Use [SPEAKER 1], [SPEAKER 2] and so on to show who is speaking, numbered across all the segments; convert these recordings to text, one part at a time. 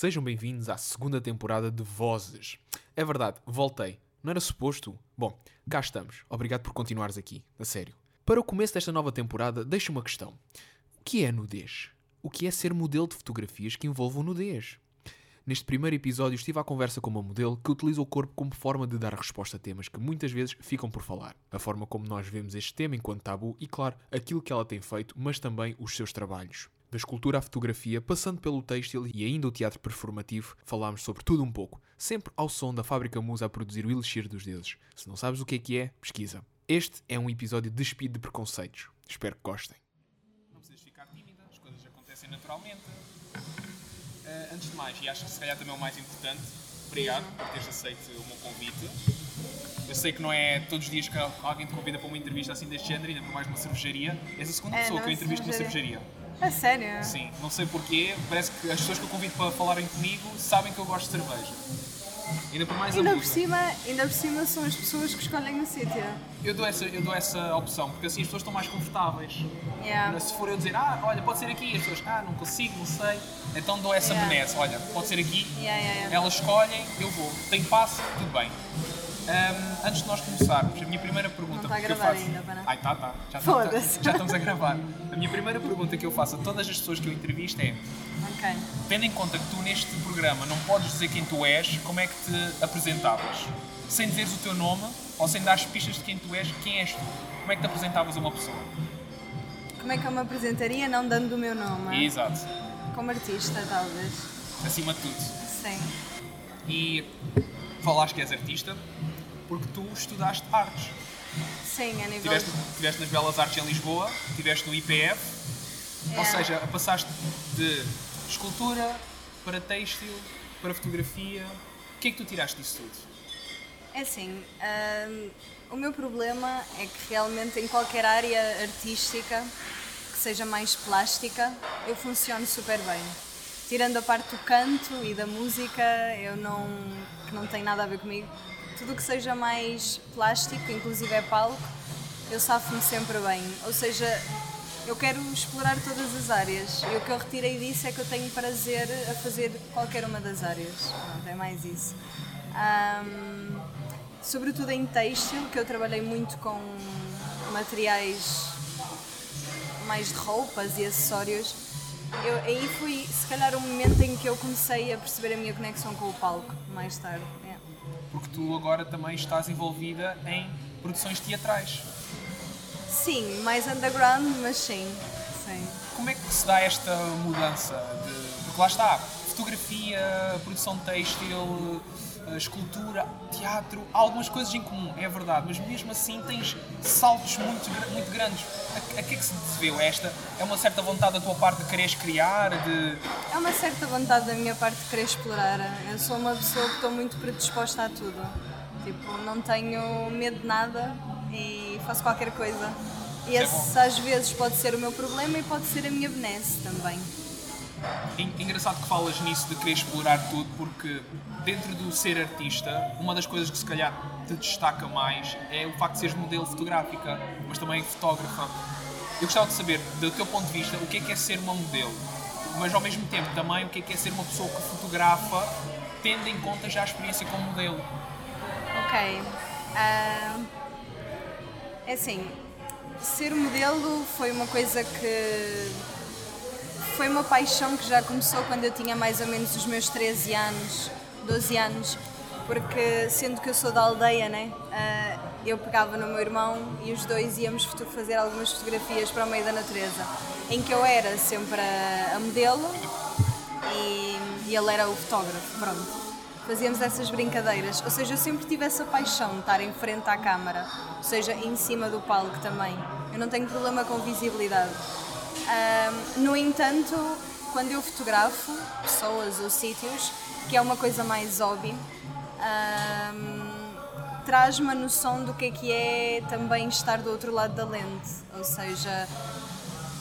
[SPEAKER 1] Sejam bem-vindos à segunda temporada de Vozes. É verdade, voltei. Não era suposto? Bom, cá estamos. Obrigado por continuares aqui, a sério. Para o começo desta nova temporada, deixo uma questão. O que é nudez? O que é ser modelo de fotografias que envolvam nudez? Neste primeiro episódio estive à conversa com uma modelo que utiliza o corpo como forma de dar resposta a temas que muitas vezes ficam por falar. A forma como nós vemos este tema enquanto tabu e, claro, aquilo que ela tem feito, mas também os seus trabalhos. Da escultura à fotografia, passando pelo têxtil e ainda o teatro performativo, falámos sobre tudo um pouco, sempre ao som da Fábrica Musa a produzir o Elixir dos Deuses. Se não sabes o que é que é, pesquisa. Este é um episódio despido de preconceitos. Espero que gostem.
[SPEAKER 2] Não precisas ficar tímida, as coisas acontecem naturalmente. Uh, antes de mais, e acho que se calhar também é o mais importante, obrigado por teres aceito o meu convite. Eu sei que não é todos os dias que alguém te convida para uma entrevista assim deste género, ainda por mais uma cervejaria. És a segunda
[SPEAKER 3] É,
[SPEAKER 2] pessoa que eu entrevisto numa
[SPEAKER 3] cervejaria. A sério?
[SPEAKER 2] Sim, não sei porquê, parece que as pessoas que eu convido para falarem comigo sabem que eu gosto de cerveja. Ainda por mais
[SPEAKER 3] Ainda por, cima, ainda por cima são as pessoas que escolhem o sítio.
[SPEAKER 2] Eu dou, essa, eu dou essa opção, porque assim as pessoas estão mais confortáveis.
[SPEAKER 3] Yeah.
[SPEAKER 2] Se for eu dizer, ah, olha, pode ser aqui, as pessoas, ah, não consigo, não sei, então dou essa
[SPEAKER 3] Yeah.
[SPEAKER 2] benesse, olha, pode ser aqui,
[SPEAKER 3] Yeah,
[SPEAKER 2] elas escolhem, eu vou, tem passe, tudo bem. Ahm, antes de nós começarmos, a minha primeira pergunta
[SPEAKER 3] Está a
[SPEAKER 2] que eu
[SPEAKER 3] gravar
[SPEAKER 2] faço.
[SPEAKER 3] ainda, para?
[SPEAKER 2] Ai, tá, tá. Já, tá- já estamos a gravar. A minha primeira pergunta que eu faço a todas as pessoas que eu entrevisto é:
[SPEAKER 3] Ok.
[SPEAKER 2] tendo em conta que tu neste programa não podes dizer quem tu és, como é que te apresentavas? Sem dizeres o teu nome ou sem dar pistas de quem tu és, quem és tu? Como é que te apresentavas a uma pessoa?
[SPEAKER 3] Como é que eu me apresentaria não dando o meu nome?
[SPEAKER 2] Exato.
[SPEAKER 3] Como artista, talvez.
[SPEAKER 2] Acima de tudo.
[SPEAKER 3] Sim.
[SPEAKER 2] E falaste que és artista porque tu estudaste artes.
[SPEAKER 3] Sim, a nível.
[SPEAKER 2] Estiveste estiveste nas Belas Artes em Lisboa, estiveste no IPF, ou
[SPEAKER 3] É.
[SPEAKER 2] seja, passaste de escultura para têxtil, para fotografia. O que é que tu tiraste disso tudo?
[SPEAKER 3] É assim, hum, o meu problema é que realmente em qualquer área artística que seja mais plástica, eu funciono super bem. Tirando a parte do canto e da música, eu não, que não tem nada a ver comigo. Tudo o que seja mais plástico, inclusive é palco, eu safo-me sempre bem. Ou seja, eu quero explorar todas as áreas e o que eu retirei disso é que eu tenho prazer a fazer qualquer uma das áreas. Pronto, é mais isso. Ahm, sobretudo em têxtil, que eu trabalhei muito com materiais mais de roupas e acessórios. Eu, aí foi, se calhar, o momento em que eu comecei a perceber a minha conexão com o palco, mais tarde.
[SPEAKER 2] Porque tu agora também estás envolvida em produções teatrais.
[SPEAKER 3] Sim, mais underground, mas sim. sim.
[SPEAKER 2] Como é que se dá esta mudança? De... Porque lá está, fotografia, produção têxtil, eh, escultura, teatro, algumas coisas em comum, é verdade, mas mesmo assim tens saltos muito, muito grandes. A, a que é que se deveu esta? É uma certa vontade da tua parte de quereres criar, de...
[SPEAKER 3] É uma certa vontade da minha parte de querer explorar. Eu sou uma pessoa que estou muito predisposta a tudo. Tipo, não tenho medo de nada e faço qualquer coisa. E
[SPEAKER 2] é
[SPEAKER 3] esse
[SPEAKER 2] bom.
[SPEAKER 3] às vezes pode ser o meu problema e pode ser a minha benesse também.
[SPEAKER 2] É engraçado que falas nisso de querer explorar tudo, porque dentro do ser artista, uma das coisas que se calhar te destaca mais é o facto de seres modelo fotográfica, mas também fotógrafa. Eu gostava de saber, do teu ponto de vista, o que é que é ser uma modelo, mas ao mesmo tempo também o que é que é ser uma pessoa que fotografa, tendo em conta já a experiência como modelo.
[SPEAKER 3] Ok. Ah, é assim, ser modelo foi uma coisa que. Foi uma paixão que já começou quando eu tinha mais ou menos os meus 13 anos, 12 anos, porque sendo que eu sou da aldeia, né? ah, eu pegava no meu irmão e os dois íamos fazer algumas fotografias para o meio da natureza, em que eu era sempre a, a modelo e, e ele era o fotógrafo, pronto. Fazíamos essas brincadeiras, ou seja, eu sempre tive essa paixão de estar em frente à câmara, ou seja, em cima do palco também. Eu não tenho problema com visibilidade. Ahm, no entanto, quando eu fotografo pessoas ou sítios, que é uma coisa mais hobby, ahm, traz-me a noção do que é que é também estar do outro lado da lente, ou seja,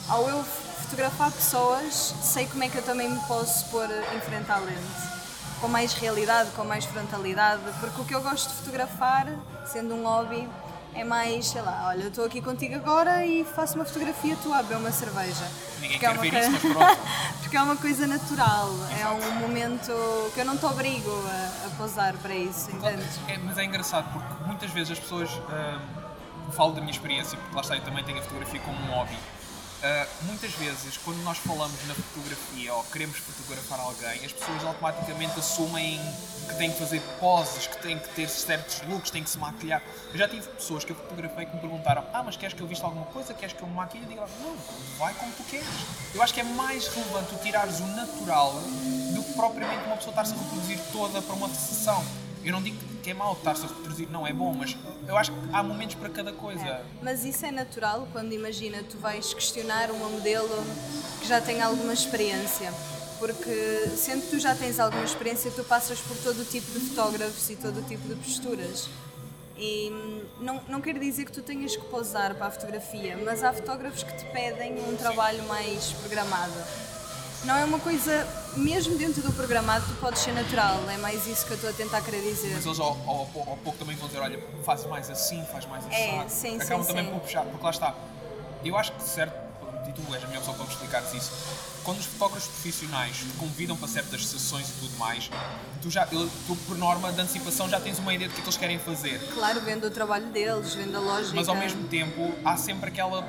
[SPEAKER 3] ao eu fotografar pessoas, sei como é que eu também me posso pôr em frente à lente. Com mais realidade, com mais frontalidade, porque o que eu gosto de fotografar, sendo um hobby, é mais, sei lá, olha, eu estou aqui contigo agora e faço uma fotografia tu a beber uma cerveja.
[SPEAKER 2] Ninguém
[SPEAKER 3] Porque é
[SPEAKER 2] quer
[SPEAKER 3] uma
[SPEAKER 2] ver
[SPEAKER 3] coisa-
[SPEAKER 2] isso, mas.
[SPEAKER 3] Porque é uma coisa natural, é
[SPEAKER 2] Exato.
[SPEAKER 3] um momento que eu não te obrigo a, a posar para isso, entendes?
[SPEAKER 2] É, mas é engraçado porque muitas vezes as pessoas. ah, falo da minha experiência, porque lá está, eu também tenho a fotografia como um hobby. Ah, muitas vezes, quando nós falamos na fotografia ou queremos fotografar alguém, as pessoas automaticamente assumem que têm que fazer poses, que têm que ter certos looks, têm que se maquilhar. Eu já tive pessoas que eu fotografei que me perguntaram: Ah, mas queres que eu vista alguma coisa? Queres que eu me maquilhe? Eu digo: Não, vai como tu queres. Eu acho que é mais relevante tu tirares o natural do que propriamente uma pessoa estar-se a reproduzir toda para uma sessão. Eu não digo que é mau estar-se a reproduzir, não é bom, mas eu acho que há momentos para cada coisa.
[SPEAKER 3] Mas isso é natural quando imagina tu vais questionar uma modelo que já tem alguma experiência. Porque sendo que tu já tens alguma experiência, tu passas por todo o tipo de fotógrafos e todo o tipo de posturas. E hum, não, não quer dizer que tu tenhas que posar para a fotografia, mas há fotógrafos que te pedem um trabalho mais programado. Não é uma coisa, mesmo dentro do programado, tu podes ser natural, é mais isso que eu estou a tentar querer dizer.
[SPEAKER 2] Mas eles ao, ao, ao pouco também vão dizer, olha, faz mais assim, faz mais assim.
[SPEAKER 3] É, sim, sim,
[SPEAKER 2] Acabam também
[SPEAKER 3] sim.
[SPEAKER 2] por puxar, porque lá está. Eu acho que certo, e tu és a melhor pessoa para me explicares isso, quando os fotógrafos profissionais te convidam para certas sessões e tudo mais, tu já, tu por norma de antecipação já tens uma ideia do que é que eles querem fazer.
[SPEAKER 3] Claro, vendo o trabalho deles, vendo a lógica.
[SPEAKER 2] Mas ao mesmo tempo há sempre aquela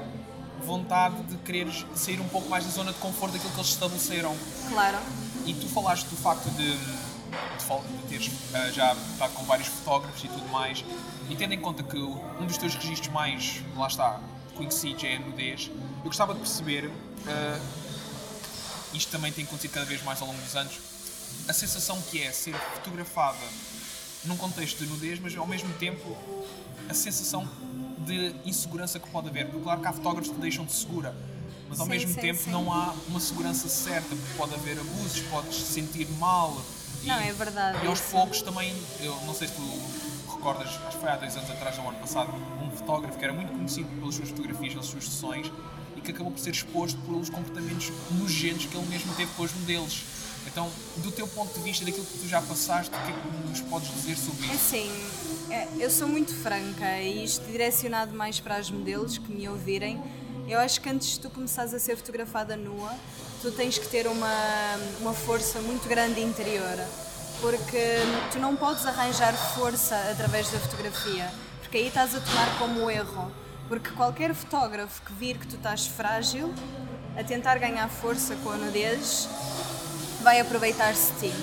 [SPEAKER 2] vontade de quereres sair um pouco mais da zona de conforto daquilo que eles estabeleceram.
[SPEAKER 3] Claro.
[SPEAKER 2] E tu falaste do facto de, de, de teres ah, já estado com vários fotógrafos e tudo mais, e tendo em conta que um dos teus registros mais, lá está, conhecidos é a nudez, eu gostava de perceber, ah, isto também tem acontecido cada vez mais ao longo dos anos, a sensação que é ser fotografada num contexto de nudez, mas ao mesmo tempo a sensação de insegurança que pode haver. Porque claro que há fotógrafos que deixam de segura, mas ao
[SPEAKER 3] Sim,
[SPEAKER 2] mesmo
[SPEAKER 3] sim,
[SPEAKER 2] tempo
[SPEAKER 3] sim.
[SPEAKER 2] não há uma segurança certa, porque pode haver abusos, podes se sentir mal. E,
[SPEAKER 3] Não, é verdade,
[SPEAKER 2] E aos poucos também, eu não sei se tu recordas, acho que foi há dois anos atrás, ou ano passado, um fotógrafo que era muito conhecido pelas suas fotografias, pelas suas sessões, e que acabou por ser exposto pelos comportamentos nojentos que ele mesmo teve com os modelos. Então, do teu ponto de vista, daquilo que tu já passaste, o que é que nos podes dizer sobre
[SPEAKER 3] É
[SPEAKER 2] isso?
[SPEAKER 3] assim, é, eu sou muito franca e isto direcionado mais para as modelos que me ouvirem. Eu acho que antes de tu começares a ser fotografada nua, tu tens que ter uma, uma força muito grande interior. Porque tu não podes arranjar força através da fotografia, porque aí estás a tomar como erro. Porque qualquer fotógrafo que vir que tu estás frágil, a tentar ganhar força com a nudez, vai aproveitar-se de ti.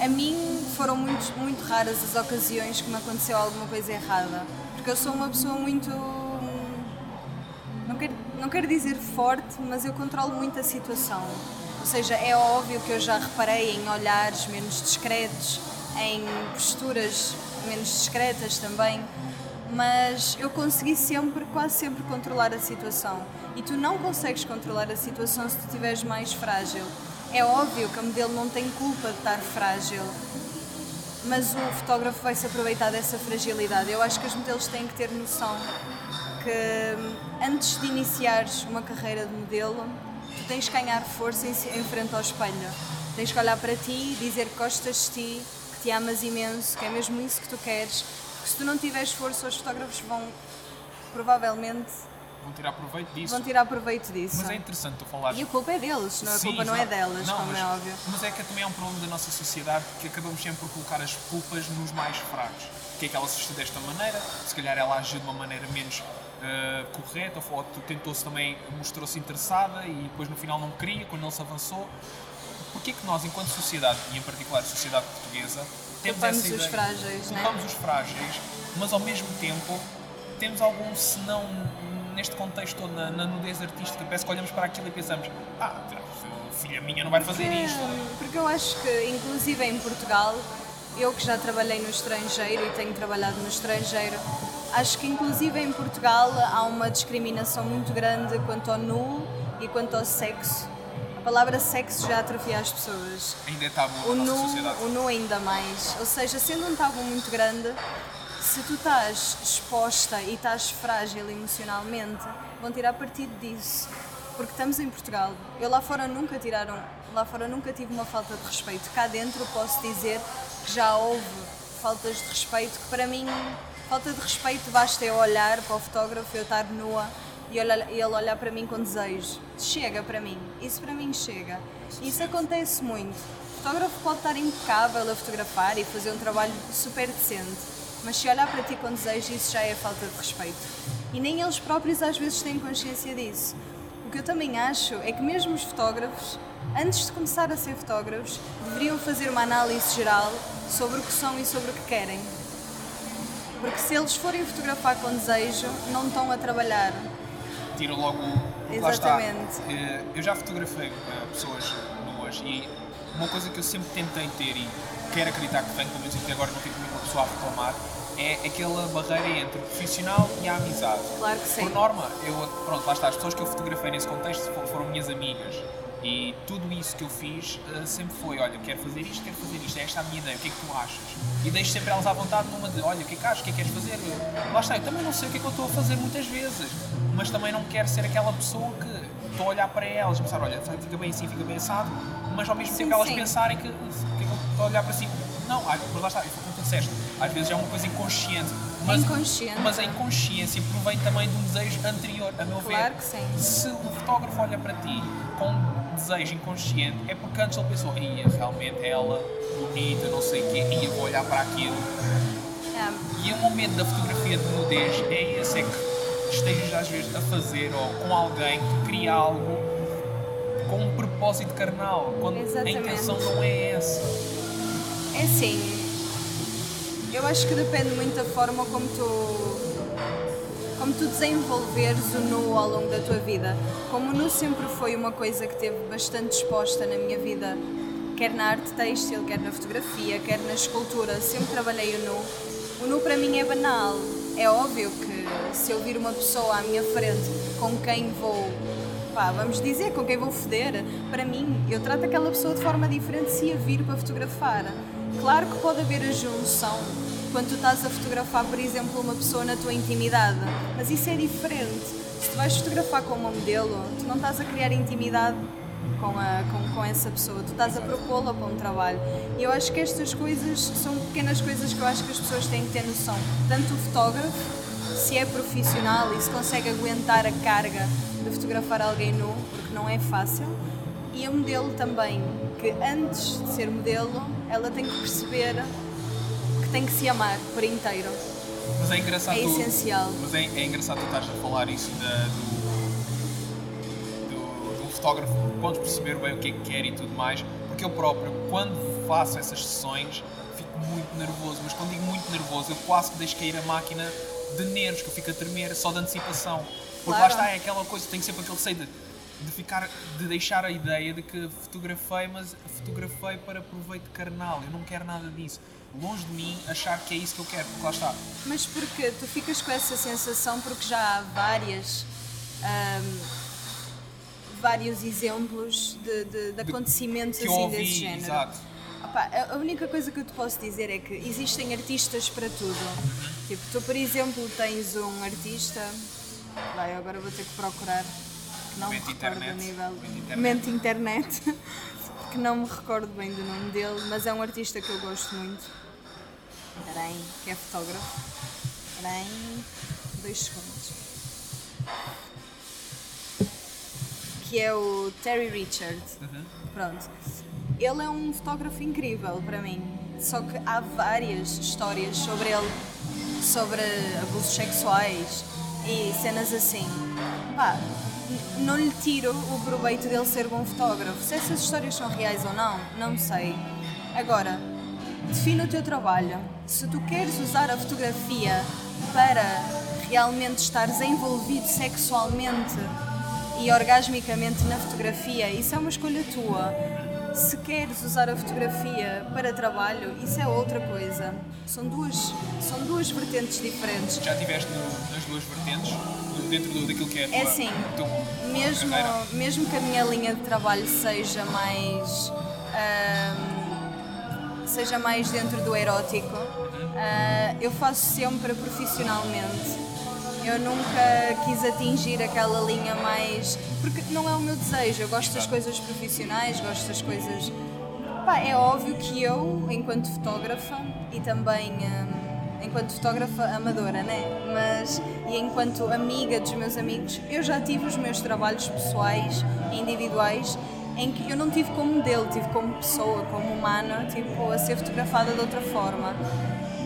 [SPEAKER 3] A mim foram muito, muito raras as ocasiões que me aconteceu alguma coisa errada, porque eu sou uma pessoa muito. Não quero, não quero dizer forte, mas eu controlo muito a situação. Ou seja, é óbvio que eu já reparei em olhares menos discretos, em posturas menos discretas também, mas eu consegui sempre, quase sempre, controlar a situação. E tu não consegues controlar a situação se tu estiveres mais frágil. É óbvio que a modelo não tem culpa de estar frágil, mas o fotógrafo vai se aproveitar dessa fragilidade. Eu acho que os modelos têm que ter noção que hum, antes de iniciares uma carreira de modelo, tu tens que ganhar força em, frente ao espelho. Tens que olhar para ti, dizer que gostas de ti, que te amas imenso, que é mesmo isso que tu queres. Porque se tu não tiveres força, os fotógrafos vão provavelmente
[SPEAKER 2] Vão tirar proveito disso.
[SPEAKER 3] vão tirar proveito disso.
[SPEAKER 2] Mas é interessante tu falares.
[SPEAKER 3] E a culpa é deles, não, a
[SPEAKER 2] Sim,
[SPEAKER 3] culpa não é delas,
[SPEAKER 2] Não,
[SPEAKER 3] como
[SPEAKER 2] mas,
[SPEAKER 3] é óbvio.
[SPEAKER 2] Mas é que também é um problema da nossa sociedade que acabamos sempre por colocar as culpas nos mais fracos. Que é que ela se vestiu desta maneira, se calhar ela agiu de uma maneira menos eh, correta, ou tentou-se também, mostrou-se interessada e depois no final não queria, quando ele se avançou. Porquê que nós, enquanto sociedade, e em particular a sociedade portuguesa, temos
[SPEAKER 3] Culpamos
[SPEAKER 2] essa
[SPEAKER 3] os
[SPEAKER 2] ideia,
[SPEAKER 3] frágeis, né?
[SPEAKER 2] culpamos os frágeis, mas ao mesmo tempo temos algum senão neste contexto todo, na, na nudez artística, parece que olhamos para aquilo e pensamos ah, filha minha não vai fazer
[SPEAKER 3] Porque-
[SPEAKER 2] isto.
[SPEAKER 3] Porque eu acho que, inclusive em Portugal, eu que já trabalhei no estrangeiro e tenho trabalhado no estrangeiro, acho que inclusive em Portugal há uma discriminação muito grande quanto ao nu e quanto ao sexo. A palavra sexo já atrofia as pessoas.
[SPEAKER 2] Ainda é tabu
[SPEAKER 3] O
[SPEAKER 2] na
[SPEAKER 3] nu,
[SPEAKER 2] sociedade.
[SPEAKER 3] o nu ainda mais. Ou seja, sendo um tabu muito grande, se tu estás exposta e estás frágil emocionalmente, vão tirar partido disso. Porque estamos em Portugal. Eu lá fora nunca tiraram, lá fora nunca tive uma falta de respeito. Cá dentro posso dizer que já houve faltas de respeito que para mim Falta de respeito basta eu olhar para o fotógrafo, eu estar nua e e ele olhar para mim com desejo. Chega para mim. Isso para mim chega. Isso acontece muito. O fotógrafo pode estar impecável a fotografar e fazer um trabalho super decente, mas se olhar para ti com desejo, isso já é falta de respeito. E nem eles próprios às vezes têm consciência disso. O que eu também acho é que mesmo os fotógrafos, antes de começar a ser fotógrafos, deveriam fazer uma análise geral sobre o que são e sobre o que querem. Porque se eles forem fotografar com desejo, não estão a trabalhar.
[SPEAKER 2] tira logo.
[SPEAKER 3] Exatamente.
[SPEAKER 2] Eh, Eu já fotografei eh, pessoas nuas e uma coisa que eu sempre tentei ter e quero acreditar que tenho, pelo menos até agora não tenho nenhuma pessoa a reclamar, é aquela barreira entre o profissional e a amizade.
[SPEAKER 3] Claro que sim.
[SPEAKER 2] Por norma, eu, pronto, lá está, as pessoas que eu fotografei nesse contexto foram, minhas amigas. E tudo isso que eu fiz eh, sempre foi, olha, quero fazer isto, quero fazer isto, esta é a minha ideia, o que é que tu achas? E deixo sempre elas à vontade numa de, olha, o que é que achas, o que é que queres fazer? Eu, lá está, eu também não sei o que é que eu estou a fazer muitas vezes, mas também não quero ser aquela pessoa que estou a olhar para elas e pensar, olha, fica bem assim, fica bem assado, mas ao mesmo
[SPEAKER 3] Sim,
[SPEAKER 2] tempo elas
[SPEAKER 3] sim.
[SPEAKER 2] pensarem que, "Uf, o que é que eu estou a olhar para si? Não, mas lá está, tu disseste, às vezes é uma coisa inconsciente. Mas,
[SPEAKER 3] Inconsciente.
[SPEAKER 2] Mas a inconsciência provém também de um desejo anterior, a meu ver.
[SPEAKER 3] Claro que sim.
[SPEAKER 2] Se o fotógrafo olha para ti com um desejo inconsciente, é porque antes ele pensou, ia, realmente ela, bonita, não sei o quê, ia, vou olhar para aquilo.
[SPEAKER 3] É,
[SPEAKER 2] E o momento da fotografia de nudez é esse, é que estejas às vezes a fazer ou com alguém que cria algo com um propósito carnal, quando
[SPEAKER 3] Exatamente.
[SPEAKER 2] a intenção não é essa.
[SPEAKER 3] É assim, eu acho que depende muito da forma como tu como tu desenvolveres o nu ao longo da tua vida. Como o nu sempre foi uma coisa que teve bastante exposta na minha vida, quer na arte têxtil, quer na fotografia, quer na escultura, sempre trabalhei o nu. O nu para mim é banal. É óbvio que se eu vir uma pessoa à minha frente com quem vou pá, vamos dizer, com quem vou foder, para mim, eu trato aquela pessoa de forma diferente se a vir para fotografar. Claro que pode haver a junção quando tu estás a fotografar, por exemplo, uma pessoa na tua intimidade, mas isso é diferente. Se tu vais fotografar com uma modelo, tu não estás a criar intimidade com, a, com, com essa pessoa, tu estás a propô-la para um trabalho. E eu acho que estas coisas são pequenas coisas que eu acho que as pessoas têm que ter noção. Tanto o fotógrafo, se é profissional e se consegue aguentar a carga de fotografar alguém nu, porque não é fácil, e a modelo também, que antes de ser modelo, ela tem que perceber tem que se amar por inteiro.
[SPEAKER 2] Mas é engraçado.
[SPEAKER 3] É
[SPEAKER 2] tu-
[SPEAKER 3] essencial.
[SPEAKER 2] Mas é, é engraçado tu estás a falar isso da, do, do, do fotógrafo, quando perceber bem o que é que quer e tudo mais, porque eu próprio, quando faço essas sessões, fico muito nervoso, mas quando digo muito nervoso, eu quase que deixo cair a máquina de nervos, que eu fico a tremer só de antecipação. Porque lá
[SPEAKER 3] Claro.
[SPEAKER 2] está, é aquela coisa, tenho sempre aquele receio de, de ficar, de deixar a ideia de que fotografei, mas fotografei para proveito carnal, eu não quero nada disso. Longe de mim achar que é isso que eu quero, porque lá está,
[SPEAKER 3] Mas porque tu ficas com essa sensação porque já há várias ahm, vários exemplos de, de- de acontecimentos
[SPEAKER 2] eu
[SPEAKER 3] assim
[SPEAKER 2] ouvi,
[SPEAKER 3] desse género.
[SPEAKER 2] exato.
[SPEAKER 3] Opa, a- a única coisa que eu te posso dizer é que existem artistas para tudo. Tipo, tu por exemplo tens um artista. Vai, agora vou ter que procurar. Que Não me
[SPEAKER 2] Momento
[SPEAKER 3] recordo
[SPEAKER 2] internet.
[SPEAKER 3] a nível.
[SPEAKER 2] Internet.
[SPEAKER 3] Momento internet. que não me recordo bem do nome dele, mas é um artista que eu gosto muito. Espera aí, que é fotógrafo. Espera aí, dois segundos. Que é o Terry Richard. Pronto. Ele é um fotógrafo incrível para mim. Só que há várias histórias sobre ele, sobre abusos sexuais e cenas assim. Pá, não lhe tiro o proveito dele ser bom fotógrafo. Se essas histórias são reais ou não, não sei. Agora, define o teu trabalho. Se tu queres usar a fotografia para realmente estares envolvido sexualmente e orgasmicamente na fotografia, isso é uma escolha tua. Se queres usar a fotografia para trabalho, isso é outra coisa. São duas, são duas vertentes diferentes.
[SPEAKER 2] Já estiveste nas duas vertentes, dentro do, daquilo que é a tua,
[SPEAKER 3] É assim,
[SPEAKER 2] tua
[SPEAKER 3] mesmo,
[SPEAKER 2] carreira?
[SPEAKER 3] mesmo que a minha linha de trabalho seja mais seja mais dentro do erótico, ah, eu faço sempre profissionalmente. Eu nunca quis atingir aquela linha mais. porque não é o meu desejo. Eu gosto das coisas profissionais, gosto das coisas. Pá, é óbvio que eu, enquanto fotógrafa e também ahm, enquanto fotógrafa amadora, né? Mas e enquanto amiga dos meus amigos, eu já tive os meus trabalhos pessoais e individuais em que eu não tive como modelo, tive como pessoa, como humana, tipo, a ser fotografada de outra forma.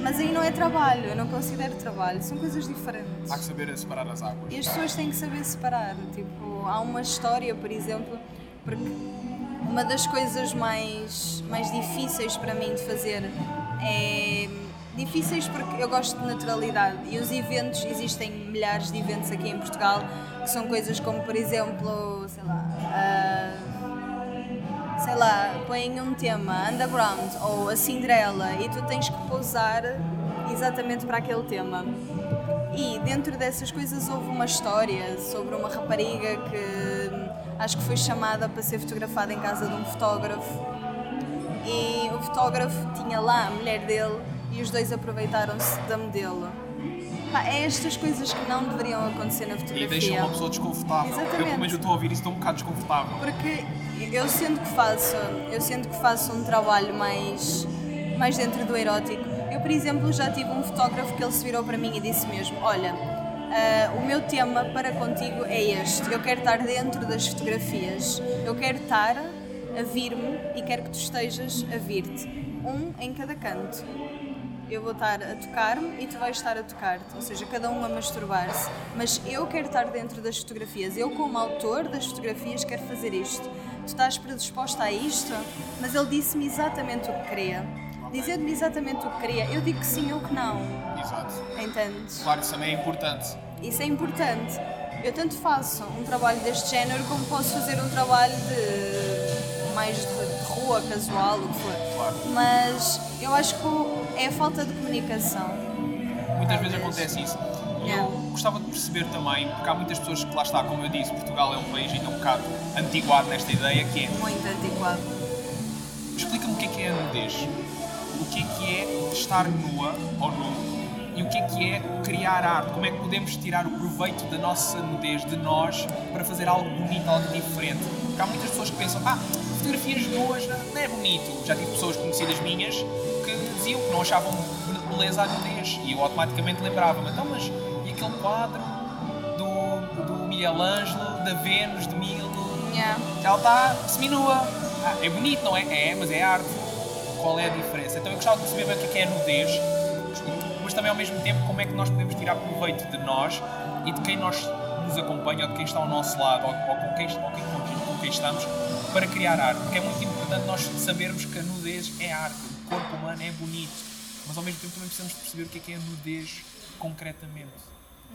[SPEAKER 3] Mas aí não é trabalho, eu não considero trabalho, são coisas diferentes.
[SPEAKER 2] Há que saber separar as águas.
[SPEAKER 3] E as pessoas têm que saber separar. Tipo, há uma história, por exemplo, porque uma das coisas mais, mais difíceis para mim de fazer é. Difíceis porque eu gosto de naturalidade e os eventos, existem milhares de eventos aqui em Portugal que são coisas como, por exemplo, sei lá. Uh, sei lá, põem um tema underground ou a Cinderela e tu tens que pousar exatamente para aquele tema. E dentro dessas coisas houve uma história sobre uma rapariga que acho que foi chamada para ser fotografada em casa de um fotógrafo. E o fotógrafo tinha lá a mulher dele e os dois aproveitaram-se da modelo. Pá, é estas coisas que não deveriam acontecer na fotografia.
[SPEAKER 2] E deixam uma pessoa desconfortável.
[SPEAKER 3] Exatamente.
[SPEAKER 2] Eu, pelo menos, estou a ouvir isso, estou um bocado desconfortável.
[SPEAKER 3] Porque eu sinto que faço, eu sinto que faço um trabalho mais, mais dentro do erótico. Eu, por exemplo, já tive um fotógrafo que ele se virou para mim e disse mesmo: Olha, uh, o meu tema para contigo é este. Eu quero estar dentro das fotografias. Eu quero estar a vir-me e quero que tu estejas a vir-te. Um em cada canto eu vou estar a tocar-me e tu vais estar a tocar-te, ou seja, cada um a masturbar-se. Mas eu quero estar dentro das fotografias, eu, como autor das fotografias, quero fazer isto. Tu estás predisposta a isto? Mas ele disse-me exatamente o que queria. Dizendo-me exatamente o que queria, eu digo que sim ou que não.
[SPEAKER 2] Exato.
[SPEAKER 3] Entendes?
[SPEAKER 2] Claro, isso também é importante.
[SPEAKER 3] Isso é importante. Eu tanto faço um trabalho deste género como posso fazer um trabalho de mais de, de rua, casual, o que for.
[SPEAKER 2] Claro.
[SPEAKER 3] Mas eu acho que é a falta de comunicação.
[SPEAKER 2] Muitas vezes acontece isso.
[SPEAKER 3] Yeah.
[SPEAKER 2] eu gostava de perceber também, porque há muitas pessoas que lá está, como eu disse, Portugal é um país ainda um bocado antiguado nesta ideia, que é
[SPEAKER 3] Muito antiquado.
[SPEAKER 2] explica-me o que é que é a nudez. O que é que é estar nua ou nu e o que é que é criar arte. Como é que podemos tirar o proveito da nossa nudez, de nós, para fazer algo bonito, algo diferente. Porque há muitas pessoas que pensam, ah, fotografias nuas não é bonito. Já tive pessoas conhecidas minhas que diziam que não achavam beleza a nudez. E eu automaticamente lembrava-me, então, mas e aquele quadro do, do Miguel Ângelo, da Vênus, de Milo,
[SPEAKER 3] Yeah.
[SPEAKER 2] ela está seminua. Ah, é bonito, não é? É, mas é arte. Qual é a diferença? Então eu gostava de perceber o que é, que é a nudez, mas também ao mesmo tempo como é que nós podemos tirar proveito de nós e de quem nós nos acompanha ou de quem está ao nosso lado ou, ou com, quem, ou quem, quem estamos para criar arte. Porque é muito importante nós sabermos que a nudez é arte, o corpo humano é bonito, mas ao mesmo tempo também precisamos perceber o que é que é a nudez concretamente.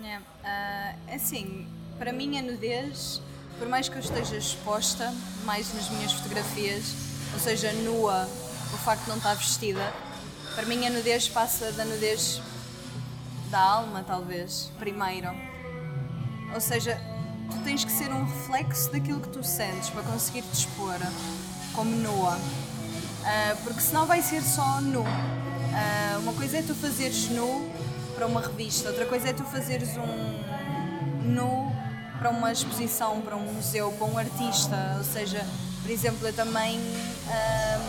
[SPEAKER 3] Yeah. Ah, assim, para mim a nudez, por mais que eu esteja exposta, mais nas minhas fotografias, ou seja, nua, o facto de não estar vestida, para mim a nudez passa da nudez da alma, talvez, primeiro. Ou seja, tu tens que ser um reflexo daquilo que tu sentes para conseguir te expor como nua. Ah, porque senão vai ser só nu. Ah, uma coisa é tu fazeres nu para uma revista, outra coisa é tu fazeres um nu para uma exposição, para um museu, para um artista. Ou seja, por exemplo, eu também ah,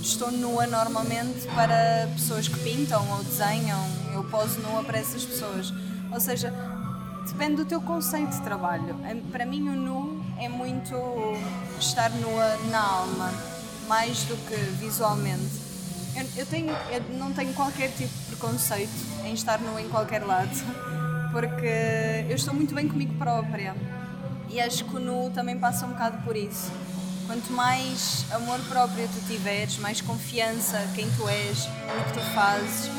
[SPEAKER 3] estou nua normalmente para pessoas que pintam ou desenham, eu poso nua para essas pessoas. Ou seja, depende do teu conceito de trabalho. Para mim, o nu é muito estar nua na alma, mais do que visualmente. Eu, eu tenho, eu não tenho qualquer tipo de preconceito em estar nua em qualquer lado, porque eu estou muito bem comigo própria. E acho que o nu também passa um bocado por isso. Quanto mais amor próprio tu tiveres, mais confiança quem tu és, no que tu fazes,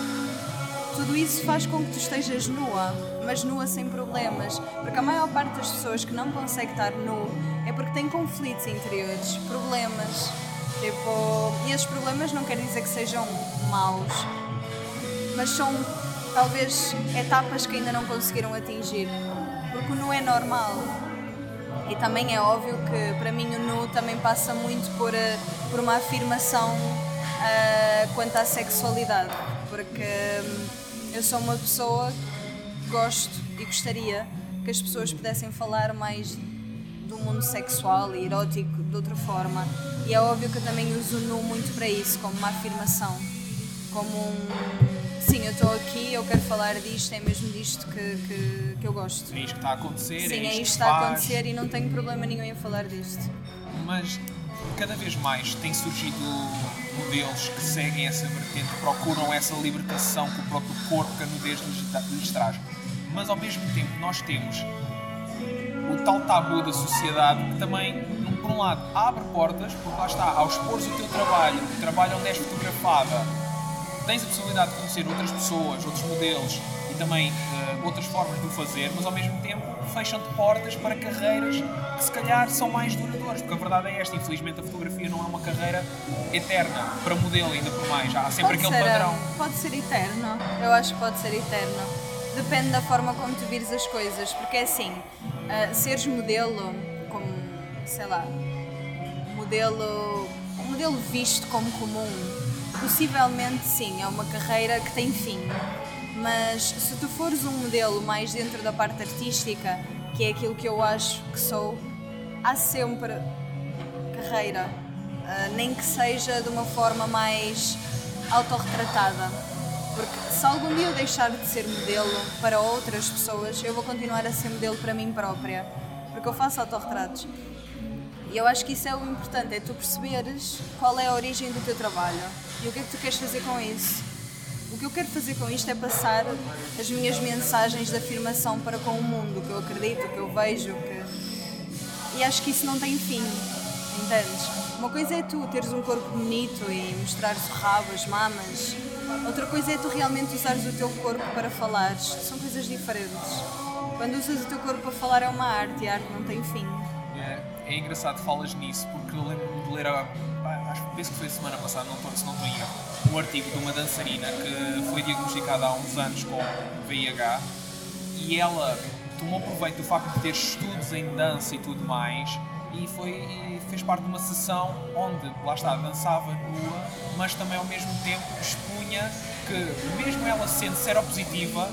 [SPEAKER 3] tudo isso faz com que tu estejas nua, mas nua sem problemas. Porque a maior parte das pessoas que não consegue estar nu é porque tem conflitos interiores, problemas. Tipo, e esses problemas não quer dizer que sejam maus, mas são talvez etapas que ainda não conseguiram atingir. Porque o nu é normal. E também é óbvio que para mim o nu também passa muito por, eh, por uma afirmação ah, quanto à sexualidade. Porque hum, eu sou uma pessoa gosto e gostaria que as pessoas pudessem falar mais do mundo sexual e erótico de outra forma. E é óbvio que eu também uso nu muito para isso, como uma afirmação, como um sim, eu estou aqui, eu quero falar disto, é mesmo disto que, que, que eu gosto.
[SPEAKER 2] É isto que está a acontecer,
[SPEAKER 3] Sim,
[SPEAKER 2] é
[SPEAKER 3] é
[SPEAKER 2] isto
[SPEAKER 3] isto
[SPEAKER 2] que
[SPEAKER 3] está a acontecer e não tenho problema nenhum em falar disto.
[SPEAKER 2] mas cada vez mais tem surgido modelos que seguem essa vertente, procuram essa libertação que o próprio corpo, que a nudez lhes, lhes traz. Mas ao mesmo tempo nós temos o tal tabu da sociedade que também, por um lado, abre portas, porque lá está, ao expores o teu trabalho, o trabalho onde és fotografada, tens a possibilidade de conhecer outras pessoas, outros modelos e também eh, outras formas de o fazer, mas ao mesmo tempo fecham-te portas para carreiras que se calhar são mais duradouras, porque a verdade é esta, infelizmente a fotografia não é uma carreira eterna, para modelo ainda por mais, há sempre
[SPEAKER 3] Pode
[SPEAKER 2] aquele
[SPEAKER 3] ser,
[SPEAKER 2] padrão.
[SPEAKER 3] ah, Pode ser eterno. Eu acho que pode ser eterno. Depende da forma como tu vires as coisas. Porque é assim, ah, seres modelo, como, sei lá, modelo, modelo visto como comum, possivelmente sim, é uma carreira que tem fim. Mas se tu fores um modelo mais dentro da parte artística, que é aquilo que eu acho que sou, há sempre carreira, ah, nem que seja de uma forma mais autorretratada. Porque se algum dia eu deixar de ser modelo para outras pessoas, eu vou continuar a ser modelo para mim própria. Porque eu faço autorretratos. E eu acho que isso é o importante, é tu perceberes qual é a origem do teu trabalho e o que é que tu queres fazer com isso. O que eu quero fazer com isto é passar as minhas mensagens de afirmação para com o mundo, que eu acredito, que eu vejo, que... e acho que isso não tem fim, entendes? Uma coisa é tu teres um corpo bonito e mostrares o rabo, as mamas, outra coisa é tu realmente usares o teu corpo para falares, são coisas diferentes. Quando usas o teu corpo para falar é uma arte e a arte não tem fim.
[SPEAKER 2] É, é engraçado falas nisso, porque eu lembro-me de ler, acho que penso que foi semana passada, não estou, se não estou um artigo de uma dançarina que foi diagnosticada há uns anos com VIH e ela tomou proveito do facto de ter estudos em dança e tudo mais e foi e fez parte de uma sessão onde, lá está, dançava nua, mas também ao mesmo tempo expunha que, mesmo ela sendo seropositiva,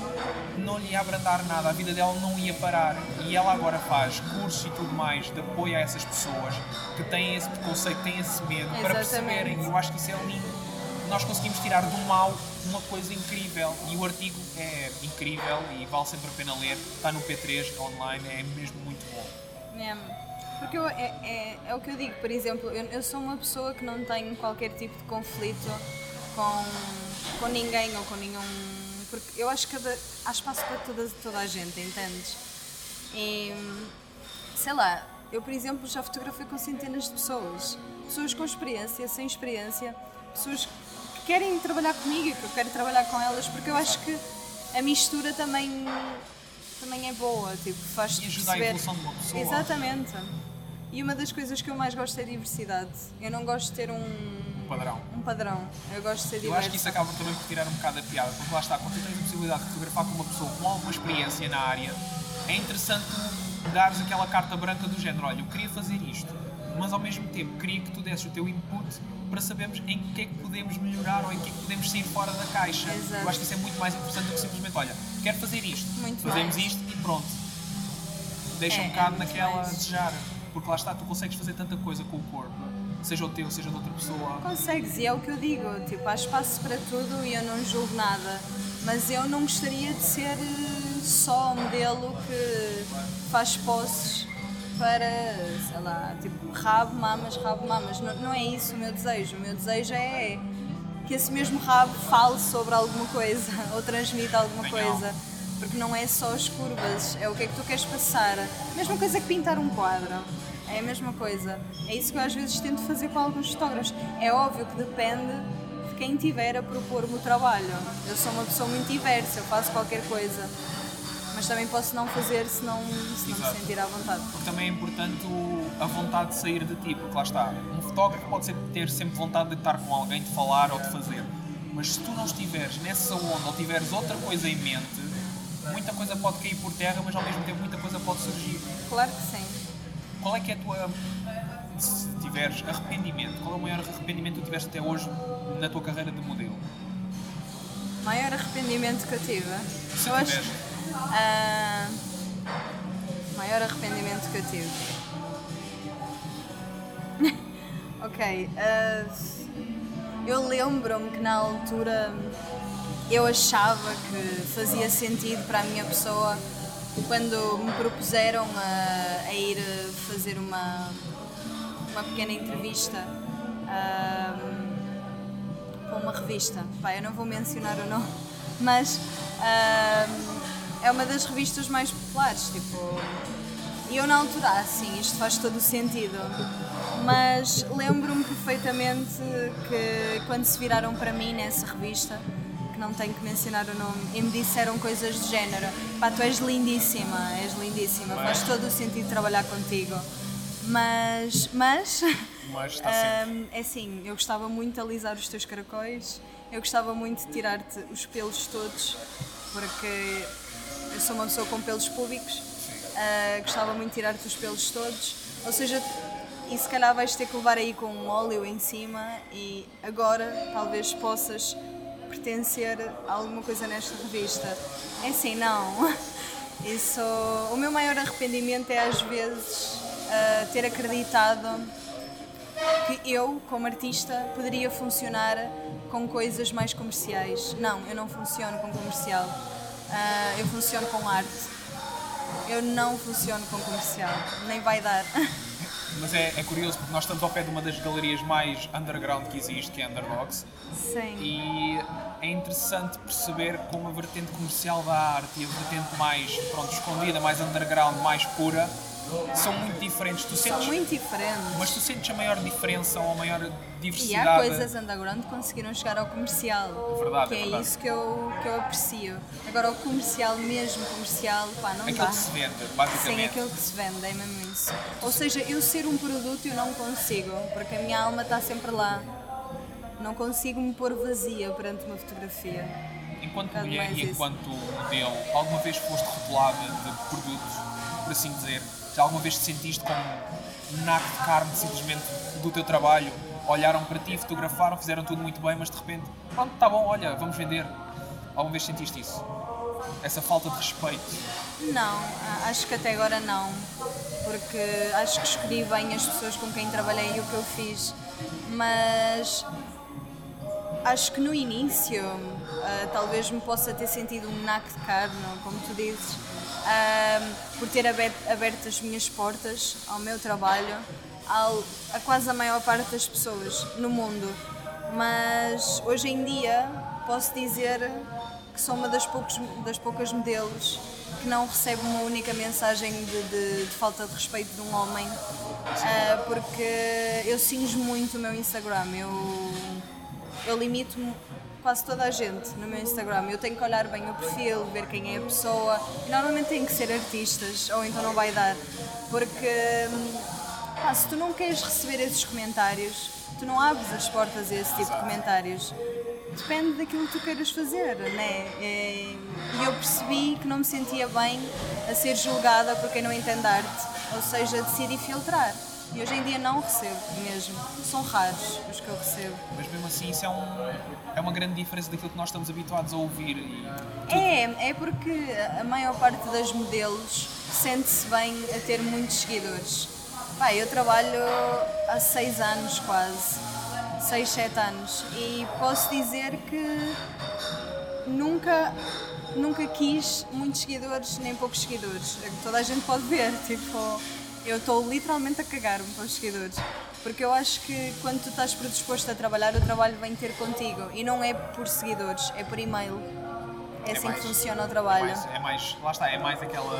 [SPEAKER 2] não lhe ia abrandar nada, a vida dela não ia parar. E ela agora faz cursos e tudo mais de apoio a essas pessoas que têm esse preconceito, têm esse medo, para
[SPEAKER 3] Exatamente.
[SPEAKER 2] perceberem. E eu acho que isso é lindo. Nós conseguimos tirar do mal uma coisa incrível. E o artigo é incrível e vale sempre a pena ler. Está no P3 online, é mesmo muito bom.
[SPEAKER 3] É, porque eu- é, é, é o que eu digo, por exemplo, eu, eu sou uma pessoa que não tenho qualquer tipo de conflito com, com ninguém ou com nenhum. Porque eu acho que cada, há espaço para toda, toda a gente, entendes? E sei lá, eu por exemplo já fotografei com centenas de pessoas. Pessoas com experiência, sem experiência, pessoas que querem trabalhar comigo e que eu quero trabalhar com elas porque eu acho que a mistura também, também é boa, tipo, faz-te perceber.
[SPEAKER 2] evolução de uma pessoa.
[SPEAKER 3] Exatamente. E uma das coisas que eu mais gosto é a diversidade. Eu não gosto de ter um,
[SPEAKER 2] Padrão.
[SPEAKER 3] um padrão. Eu gosto de ser
[SPEAKER 2] Eu
[SPEAKER 3] diversa.
[SPEAKER 2] acho que isso acaba também por tirar um bocado a piada, porque lá está, quando tu tens a possibilidade de fotografar com uma pessoa com alguma experiência na área, é interessante dares aquela carta branca do género, olha, eu queria fazer isto, mas ao mesmo tempo queria que tu desses o teu input para sabermos em que é que podemos melhorar ou em que é que podemos sair fora da caixa.
[SPEAKER 3] Exato.
[SPEAKER 2] Eu acho que isso é muito mais interessante do que simplesmente, olha, quero fazer isto,
[SPEAKER 3] Muito
[SPEAKER 2] fazemos
[SPEAKER 3] mais.
[SPEAKER 2] isto e pronto. Deixa
[SPEAKER 3] É,
[SPEAKER 2] um
[SPEAKER 3] é
[SPEAKER 2] bocado
[SPEAKER 3] muito
[SPEAKER 2] naquela a desejar, porque lá está, tu consegues fazer tanta coisa com o corpo, seja o teu, seja de outra pessoa.
[SPEAKER 3] Consegues, e é o que eu digo, tipo, há espaço para tudo e eu não julgo nada. Mas eu não gostaria de ser eh, só um modelo que faz poses para, sei lá, tipo, rabo, mamas, rabo, mamas. Não, não é isso o meu desejo. O meu desejo é que esse mesmo rabo fale sobre alguma coisa ou transmita alguma coisa. Porque não é só as curvas, é o que é que tu queres passar. Mesma coisa que pintar um quadro. É a mesma coisa. É isso que eu às vezes tento fazer com alguns fotógrafos. É óbvio que depende de quem tiver a propor-me o trabalho. Eu sou uma pessoa muito diversa, eu faço qualquer coisa. Mas também posso não fazer se não, se não me sentir à vontade.
[SPEAKER 2] Porque também é importante a vontade de sair de ti, porque lá está, um fotógrafo pode sempre ter sempre vontade de estar com alguém, de falar ou de fazer, mas se tu não estiveres nessa onda ou tiveres outra coisa em mente, muita coisa pode cair por terra, mas ao mesmo tempo muita coisa pode surgir.
[SPEAKER 3] Claro que sim.
[SPEAKER 2] Qual é que é a tua. Se tiveres arrependimento, qual é o maior arrependimento que tu tiveste até hoje na tua carreira de modelo?
[SPEAKER 3] Maior arrependimento que eu tive.
[SPEAKER 2] Se
[SPEAKER 3] eu acho. Ah, maior arrependimento que eu tive. ok. ah, eu lembro-me que na altura eu achava que fazia sentido para a minha pessoa quando me propuseram a, a ir fazer uma, uma pequena entrevista um, para uma revista. Pá, eu não vou mencionar o nome, mas um, é uma das revistas mais populares. Tipo, e eu na altura, assim, isto faz todo o sentido. Mas lembro-me perfeitamente que quando se viraram para mim nessa revista, que não tenho que mencionar o nome, e me disseram coisas do género: pá, tu és lindíssima, és lindíssima, faz todo o sentido trabalhar contigo. Mas, mas,
[SPEAKER 2] Mas.
[SPEAKER 3] Hum, é assim, eu gostava muito de alisar os teus caracóis, eu gostava muito de tirar-te os pelos todos, porque eu sou uma pessoa com pelos públicos, ah, gostava muito de tirar-te os pelos todos, ou seja, e se calhar vais ter que levar aí com um óleo em cima e agora talvez possas pertencer a alguma coisa nesta revista. É assim, não. Isso, o meu maior arrependimento é às vezes ah, ter acreditado que eu, como artista, poderia funcionar com coisas mais comerciais. Não, eu não funciono com comercial. Ah, eu funciono com arte. Eu não funciono com comercial. Nem vai dar.
[SPEAKER 2] Mas é, é curioso porque nós estamos ao pé de uma das galerias mais underground que existe, que é Underdogs,
[SPEAKER 3] Sim.
[SPEAKER 2] e é interessante perceber como a vertente comercial da arte e a vertente mais pronto, escondida, mais underground, mais pura, são muito diferentes. Tu
[SPEAKER 3] São
[SPEAKER 2] sentes,
[SPEAKER 3] muito diferentes.
[SPEAKER 2] Mas tu sentes a maior diferença ou a maior
[SPEAKER 3] E
[SPEAKER 2] diversidade?
[SPEAKER 3] há coisas underground que conseguiram chegar ao comercial.
[SPEAKER 2] Verdade,
[SPEAKER 3] que
[SPEAKER 2] é
[SPEAKER 3] é,
[SPEAKER 2] verdade.
[SPEAKER 3] isso que eu, que eu aprecio. Agora, o comercial mesmo, comercial, pá, não
[SPEAKER 2] Aquilo
[SPEAKER 3] dá.
[SPEAKER 2] que se vende,
[SPEAKER 3] Sim,
[SPEAKER 2] basicamente.
[SPEAKER 3] aquilo que se vende, é mesmo isso. Ou seja, eu ser um produto eu não consigo, porque a minha alma está sempre lá. Não consigo me pôr vazia perante uma fotografia.
[SPEAKER 2] Enquanto mulher e enquanto modelo, alguma vez foste rotulada de produtos, por assim dizer? Já alguma vez te sentiste como um naco de carne simplesmente do teu trabalho? Olharam para ti, fotografaram, fizeram tudo muito bem, mas de repente, pronto, tá bom, olha, vamos vender. Alguma vez sentiste isso? Essa falta de respeito?
[SPEAKER 3] Não, acho que até agora não. Porque acho que escolhi bem as pessoas com quem trabalhei e o que eu fiz. Mas acho que no início ah, talvez me possa ter sentido um naco de carne, como tu dizes, ah, por ter aberto, aberto as minhas portas ao meu trabalho ao- a quase a maior parte das pessoas no mundo. Mas hoje em dia posso dizer que sou uma das, poucos, das poucas modelos que não recebe uma única mensagem de, de- de falta de respeito de um homem, ah, porque eu cinjo muito o meu Instagram. Eu, eu limito quase toda a gente no meu Instagram. Eu tenho que olhar bem o perfil, ver quem é a pessoa. E normalmente tem que ser artistas, ou então não vai dar. Porque hum, pá, se tu não queres receber esses comentários, tu não abres as portas a esse tipo de comentários. Depende daquilo que tu queiras fazer, né? É, E eu percebi que não me sentia bem a ser julgada por quem não entende arte. Ou seja, decidi filtrar. E hoje em dia não recebo mesmo. São raros os que eu recebo.
[SPEAKER 2] Mas mesmo assim, isso é, um, é uma grande diferença daquilo que nós estamos habituados a ouvir. E
[SPEAKER 3] É, é porque a maior parte das modelos sente-se bem a ter muitos seguidores. Pá, eu trabalho há seis anos quase, seis, sete anos, e posso dizer que nunca, nunca quis muitos seguidores nem poucos seguidores. Toda a gente pode ver, tipo, eu estou literalmente a cagar-me para os seguidores. Porque eu acho que quando tu estás predisposto a trabalhar, o trabalho vem ter contigo. E não é por seguidores, é por e-mail. É, assim
[SPEAKER 2] mais-
[SPEAKER 3] que funciona o
[SPEAKER 2] é
[SPEAKER 3] trabalho.
[SPEAKER 2] mais, é mais, lá está, é mais aquela.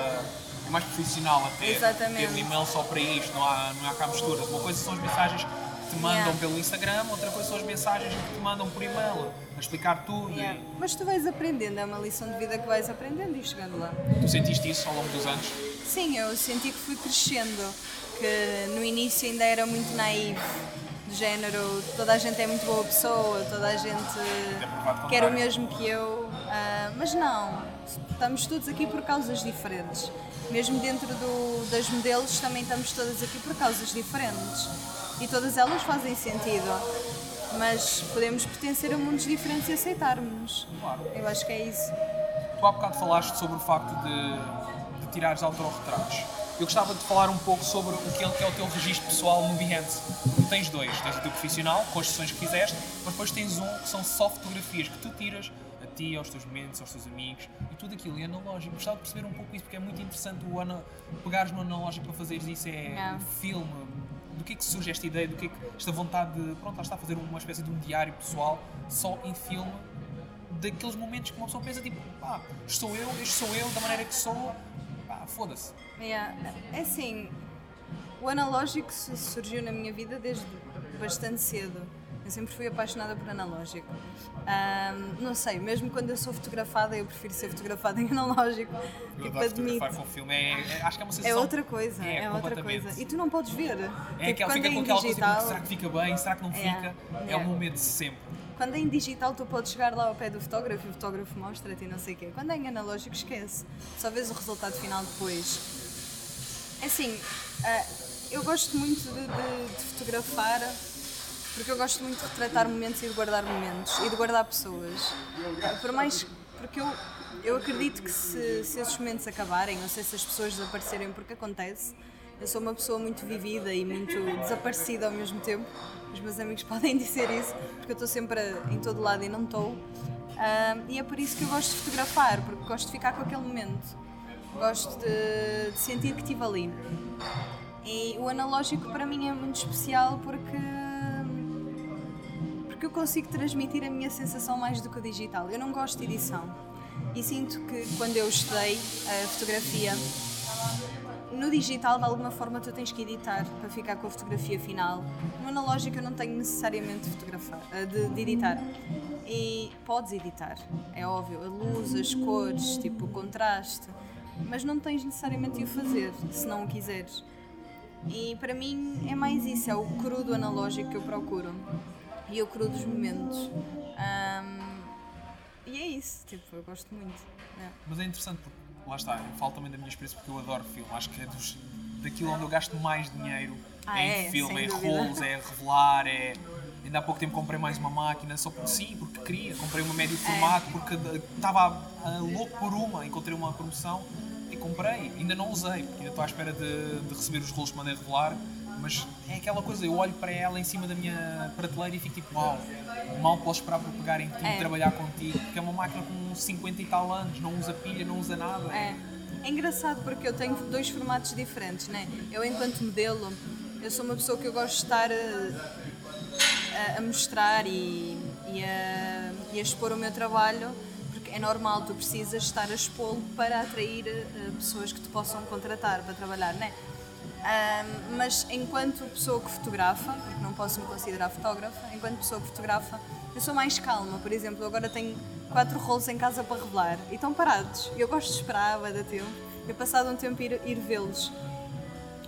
[SPEAKER 2] É mais profissional até.
[SPEAKER 3] Exatamente.
[SPEAKER 2] Ter um e-mail só para isto, não há, não há cá misturas. Uma coisa são as mensagens que te mandam
[SPEAKER 3] Yeah.
[SPEAKER 2] pelo Instagram, outra coisa são as mensagens que te mandam por e-mail, a explicar tudo. e-
[SPEAKER 3] Yeah. Mas tu vais aprendendo, é uma lição de vida que vais aprendendo e chegando lá.
[SPEAKER 2] Tu sentiste isso ao longo dos anos?
[SPEAKER 3] Sim, eu senti que fui crescendo, que no início ainda era muito naive, do género, toda a gente é muito boa pessoa, toda a gente quer o mesmo que eu, ah, mas não, estamos todos aqui por causas diferentes. Mesmo dentro do- das modelos também estamos todas aqui por causas diferentes e todas elas fazem sentido. Mas podemos pertencer a mundos diferentes e aceitarmos.
[SPEAKER 2] Claro.
[SPEAKER 3] Eu acho que é isso.
[SPEAKER 2] Tu há bocado falaste sobre o facto de tirares autorretratos. Eu gostava de falar um pouco sobre o que é, é o teu registro pessoal no Behance. Tu tens dois, tens o teu profissional, com as sessões que fizeste, mas depois tens um que são só fotografias que tu tiras a ti, aos teus momentos, aos teus amigos e tudo aquilo é analógico. Gostava de perceber um pouco isso porque é muito interessante o ana pegares no analógico para fazeres isso. É um filme. Do que é que surge esta ideia? Do que é que esta vontade de, pronto, lá está a fazer uma espécie de um diário pessoal só em filme daqueles momentos que uma pessoa pensa tipo, pá, isto sou eu, isto sou eu, da maneira que sou, pá, foda-se.
[SPEAKER 3] Yeah. É assim, o analógico su- surgiu na minha vida desde bastante cedo. Eu sempre fui apaixonada por analógico. Ahm, não sei, mesmo quando eu sou fotografada, eu prefiro ser fotografada em analógico.
[SPEAKER 2] Eu
[SPEAKER 3] Tipo,
[SPEAKER 2] adoro fotografar com filme, é, é- acho que é uma
[SPEAKER 3] É
[SPEAKER 2] sensação.
[SPEAKER 3] outra coisa,
[SPEAKER 2] É,
[SPEAKER 3] é, outra coisa. E tu não podes ver.
[SPEAKER 2] É
[SPEAKER 3] Tipo,
[SPEAKER 2] aquela, fica
[SPEAKER 3] é
[SPEAKER 2] com aquela coisa
[SPEAKER 3] digital,
[SPEAKER 2] tipo, será que fica bem, será que não
[SPEAKER 3] É,
[SPEAKER 2] fica? É
[SPEAKER 3] é.
[SPEAKER 2] o momento de sempre.
[SPEAKER 3] Quando é em digital, tu podes chegar lá ao pé do fotógrafo e o fotógrafo mostra-te e não sei o quê. Quando é em analógico, esquece. Só vês o resultado final depois. É Assim, ah, eu gosto muito de, de- de fotografar porque eu gosto muito de retratar momentos e de guardar momentos e de guardar pessoas. Ah, Por mais. Porque eu, eu acredito que se, se esses momentos acabarem, ou se essas pessoas desaparecerem, porque acontece, eu sou uma pessoa muito vivida e muito desaparecida ao mesmo tempo. Os meus amigos podem dizer isso, porque eu estou sempre em todo lado e não estou. Ah, e é por isso que eu gosto de fotografar, porque gosto de ficar com aquele momento. Gosto de, de sentir que estive ali. E o analógico para mim é muito especial porque porque eu consigo transmitir a minha sensação mais do que o digital. Eu não gosto de edição e sinto que quando eu estudei a fotografia no digital de alguma forma tu tens que editar para ficar com a fotografia final. No analógico eu não tenho necessariamente fotografar, eh, de, de editar. E podes editar, é óbvio, a luz, as cores, tipo o contraste, mas não tens necessariamente de o fazer se não o quiseres. E para mim é mais isso, é o cru do analógico que eu procuro. E o cru dos momentos. Ahm, e é isso, tipo, eu gosto muito. né?
[SPEAKER 2] Mas é interessante porque, lá está, eu falo também da minha experiência porque eu adoro filme. Acho que é dos, daquilo onde eu gasto mais dinheiro
[SPEAKER 3] Ah,
[SPEAKER 2] é em
[SPEAKER 3] é?
[SPEAKER 2] filme, é
[SPEAKER 3] dúvida.
[SPEAKER 2] rolos, é revelar, é. Ainda há pouco tempo comprei mais uma máquina, só porque sim, porque queria. Comprei uma médio
[SPEAKER 3] É.
[SPEAKER 2] formato porque de- estava louco por uma, encontrei uma promoção e comprei. Ainda não usei, porque ainda estou à espera de, de receber os rolos que mandei revelar. Mas é aquela coisa, eu olho para ela em cima da minha prateleira e fico tipo, uau, mal posso esperar por pegar em ti
[SPEAKER 3] É.
[SPEAKER 2] e trabalhar contigo, porque é uma máquina com 50 e tal anos, não usa pilha, não usa nada.
[SPEAKER 3] É. É engraçado porque eu tenho dois formatos diferentes, né? Eu enquanto modelo, eu sou uma pessoa que eu gosto de estar eh, a, a mostrar e, e, a, e a expor o meu trabalho, porque é normal, tu precisas estar a expô-lo para atrair eh, pessoas que te possam contratar para trabalhar, né? Ahm, mas enquanto pessoa que fotografa, porque não posso me considerar fotógrafa, enquanto pessoa que fotografa, eu sou mais calma. Por exemplo, eu agora tenho quatro rolos em casa para revelar e estão parados. Eu gosto de esperar, vai dar tempo. Eu passado um tempo ir, ir vê-los.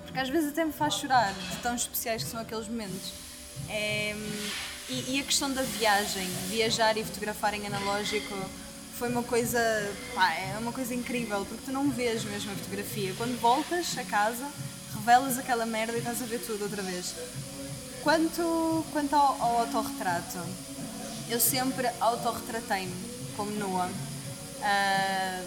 [SPEAKER 3] Porque às vezes até me faz chorar de tão especiais que são aqueles momentos. É, e, e a questão da viagem, viajar e fotografar em analógico foi uma coisa, pá, é uma coisa incrível, porque tu não vês mesmo a fotografia. Quando voltas a casa, revelas aquela merda e estás a ver tudo outra vez. Quanto, quanto ao, ao autorretrato, eu sempre autorretratei-me como nua, ah,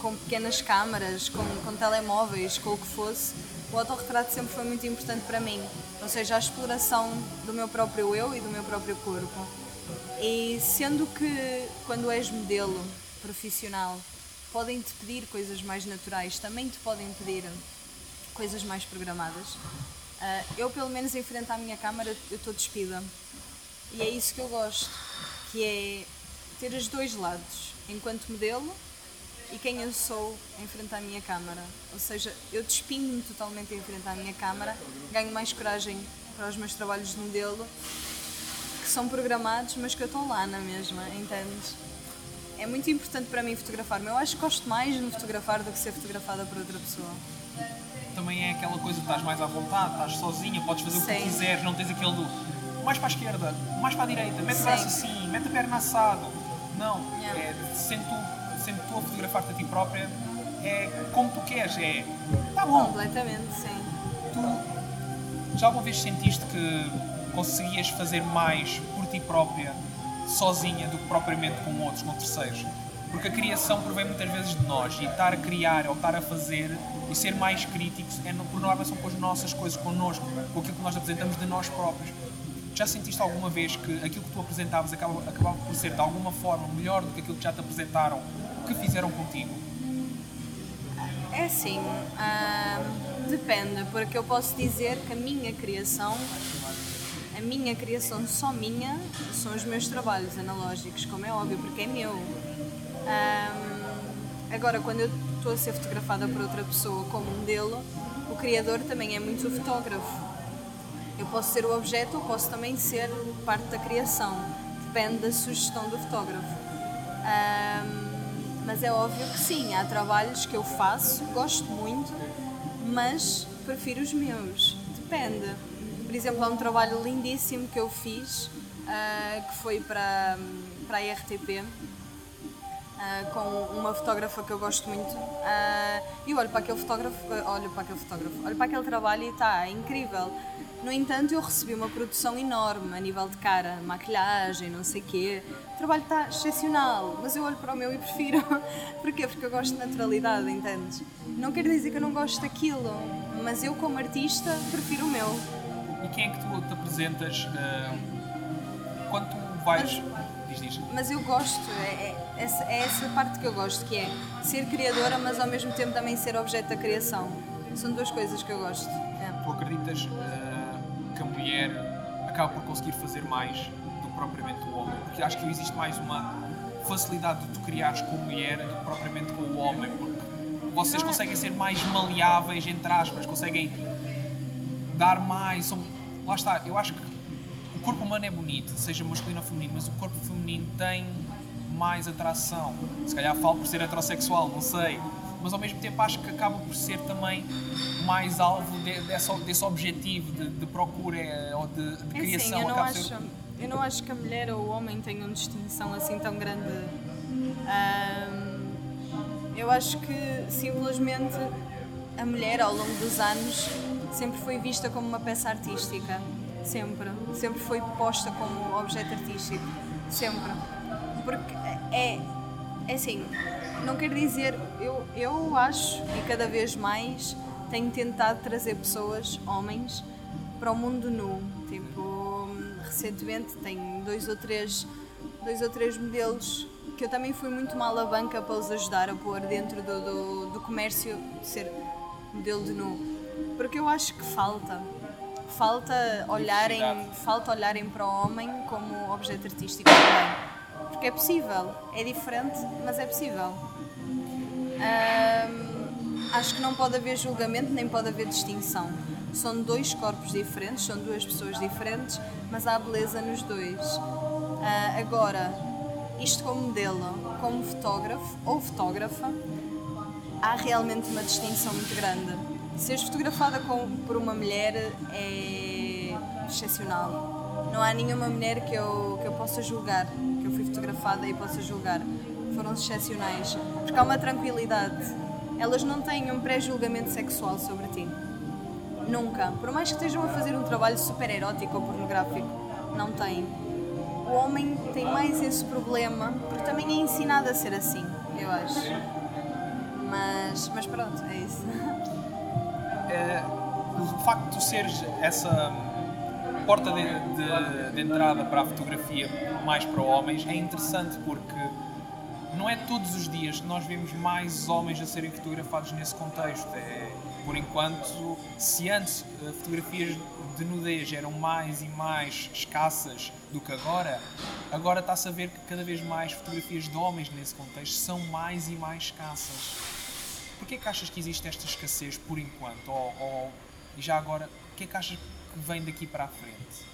[SPEAKER 3] com pequenas câmaras, com, com telemóveis, com o que fosse. O autorretrato sempre foi muito importante para mim, ou seja, a exploração do meu próprio eu e do meu próprio corpo. E sendo que quando és modelo profissional, podem-te pedir coisas mais naturais, também te podem pedir coisas mais programadas. Ah, eu, pelo menos, em frente à minha câmara, eu estou despida. E é isso que eu gosto, que é ter os dois lados, enquanto modelo e quem eu sou em frente à minha câmara. Ou seja, eu despinho-me totalmente em frente à minha câmara, ganho mais coragem para os meus trabalhos de modelo, que são programados, mas que eu estou lá na mesma, entendes? É muito importante para mim fotografar-me. Eu acho que gosto mais de me fotografar do que ser fotografada por outra pessoa.
[SPEAKER 2] Também é aquela coisa de estás mais à vontade, estás sozinha, podes fazer o que
[SPEAKER 3] Sim.
[SPEAKER 2] quiseres, não tens aquele do mais para a esquerda, mais para a direita, mete o
[SPEAKER 3] Sim.
[SPEAKER 2] braço assim, mete a perna assado. Não,
[SPEAKER 3] Yeah.
[SPEAKER 2] é, sendo, tu, sendo tu a fotografar-te a ti própria, é como tu queres, é tá bom,
[SPEAKER 3] Completamente, sim.
[SPEAKER 2] tu já alguma vez sentiste que conseguias fazer mais por ti própria, sozinha, do que propriamente com outros, com terceiros? Porque a criação provém muitas vezes de nós e estar a criar ou estar a fazer e ser mais críticos é por norma são com as nossas coisas, connosco, com aquilo que nós apresentamos de nós próprios. Já sentiste alguma vez que aquilo que tu apresentavas acabava, acabava por ser de alguma forma melhor do que aquilo que já te apresentaram, que fizeram contigo?
[SPEAKER 3] É assim, ah, depende, porque eu posso dizer que a minha criação, a minha criação só minha, são os meus trabalhos analógicos, como é óbvio, porque é meu. Ah, agora, quando eu estou a ser fotografada por outra pessoa como modelo, o criador também é muito o fotógrafo. Eu posso ser o objeto ou posso também ser parte da criação. Depende da sugestão do fotógrafo. Um, mas é óbvio que sim, há trabalhos que eu faço, gosto muito, mas prefiro os meus. Depende. Por exemplo, há um trabalho lindíssimo que eu fiz, uh, que foi para, para a RTP, Uh, com uma fotógrafa que eu gosto muito uh, e olho para aquele fotógrafo, olho para aquele fotógrafo, olho para aquele trabalho e está é incrível. No entanto, eu recebi uma produção enorme a nível de cara, maquilhagem, não sei quê. O trabalho está excepcional, mas eu olho para o meu e prefiro. Porquê? Porque eu gosto de naturalidade, entendes? Não quer dizer que eu não gosto daquilo, mas eu, como artista, prefiro o meu.
[SPEAKER 2] E quem é que tu te apresentas uh, quando tu vais.
[SPEAKER 3] Mas, diz, diz. Mas eu gosto, é, é, é essa parte que eu gosto, que é ser criadora, mas ao mesmo tempo também ser objeto da criação. São duas coisas que eu gosto. É.
[SPEAKER 2] Tu acreditas. Uh, que a mulher acaba por conseguir fazer mais do que propriamente o homem. Porque acho que existe mais uma facilidade de tu criares com a mulher do que propriamente com o homem. Porque vocês conseguem ser mais maleáveis, entre aspas, conseguem dar mais. São... Lá está, eu acho que o corpo humano é bonito, seja masculino ou feminino, mas o corpo feminino tem mais atração. Se calhar falo por ser heterossexual, não sei mas ao mesmo tempo acho que acaba por ser também mais alvo de, desse, desse objetivo de, de procura eh, ou de, de é criação.
[SPEAKER 3] Sim, eu, não acho, ser... eu não acho que a mulher ou o homem tenham distinção assim tão grande. Um, eu acho que simplesmente a mulher ao longo dos anos sempre foi vista como uma peça artística. Sempre. Sempre foi posta como objeto artístico. Sempre. Porque é, é assim, não quer dizer, eu, eu acho e cada vez mais tenho tentado trazer pessoas, homens, para o mundo nu. Tipo, recentemente tenho dois ou três, dois ou três modelos que eu também fui muito mal à banca para os ajudar a pôr dentro do, do, do comércio de ser modelo de nu. Porque eu acho que falta. Falta olharem, falta olharem para o homem como objeto artístico também porque é possível. É diferente, mas é possível. acho que não pode haver julgamento nem pode haver distinção. São dois corpos diferentes, são duas pessoas diferentes, mas há beleza nos dois. Uh, agora, isto como modelo, como fotógrafo ou fotógrafa, há realmente uma distinção muito grande. Seres fotografada com, por uma mulher é excepcional. Não há nenhuma mulher que eu, que eu possa julgar eu fui fotografada e posso julgar, foram excepcionais. Porque há uma tranquilidade. Elas não têm um pré-julgamento sexual sobre ti. Nunca. Por mais que estejam a fazer um trabalho super erótico ou pornográfico, não têm. O homem tem mais esse problema, porque também é ensinado a ser assim, eu acho. Mas, mas pronto, é isso.
[SPEAKER 2] É, o facto de tu seres essa porta de, de, de, entrada para a fotografia mais para homens é interessante porque não é todos os dias que nós vemos mais homens a serem fotografados nesse contexto. É, por enquanto, se antes eh, fotografias de nudez eram mais e mais escassas do que agora, agora está-se a ver que cada vez mais fotografias de homens nesse contexto são mais e mais escassas. Porquê que achas que existe esta escassez por enquanto? Ou, ou e já agora, o que é que achas vem daqui para a frente?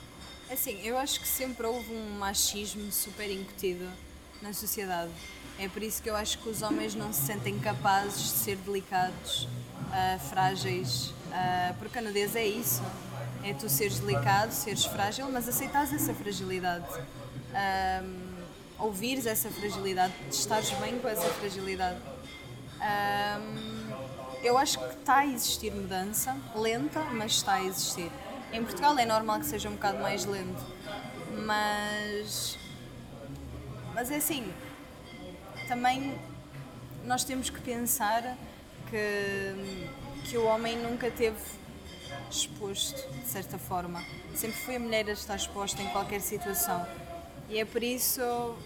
[SPEAKER 3] Assim, eu acho que sempre houve um machismo super incutido na sociedade. É por isso que eu acho que os homens não se sentem capazes de ser delicados, uh, frágeis, uh, porque a nudez é isso. É tu seres delicado, seres frágil, mas aceitares essa fragilidade. Um, ouvires essa fragilidade, estares bem com essa fragilidade. Um, eu acho que está a existir mudança, lenta, mas está a existir. Em Portugal é normal que seja um bocado mais lento, mas. Mas é assim, também nós temos que pensar que, que o homem nunca teve exposto, de certa forma. Sempre fui a mulher a estar exposta em qualquer situação. E é por isso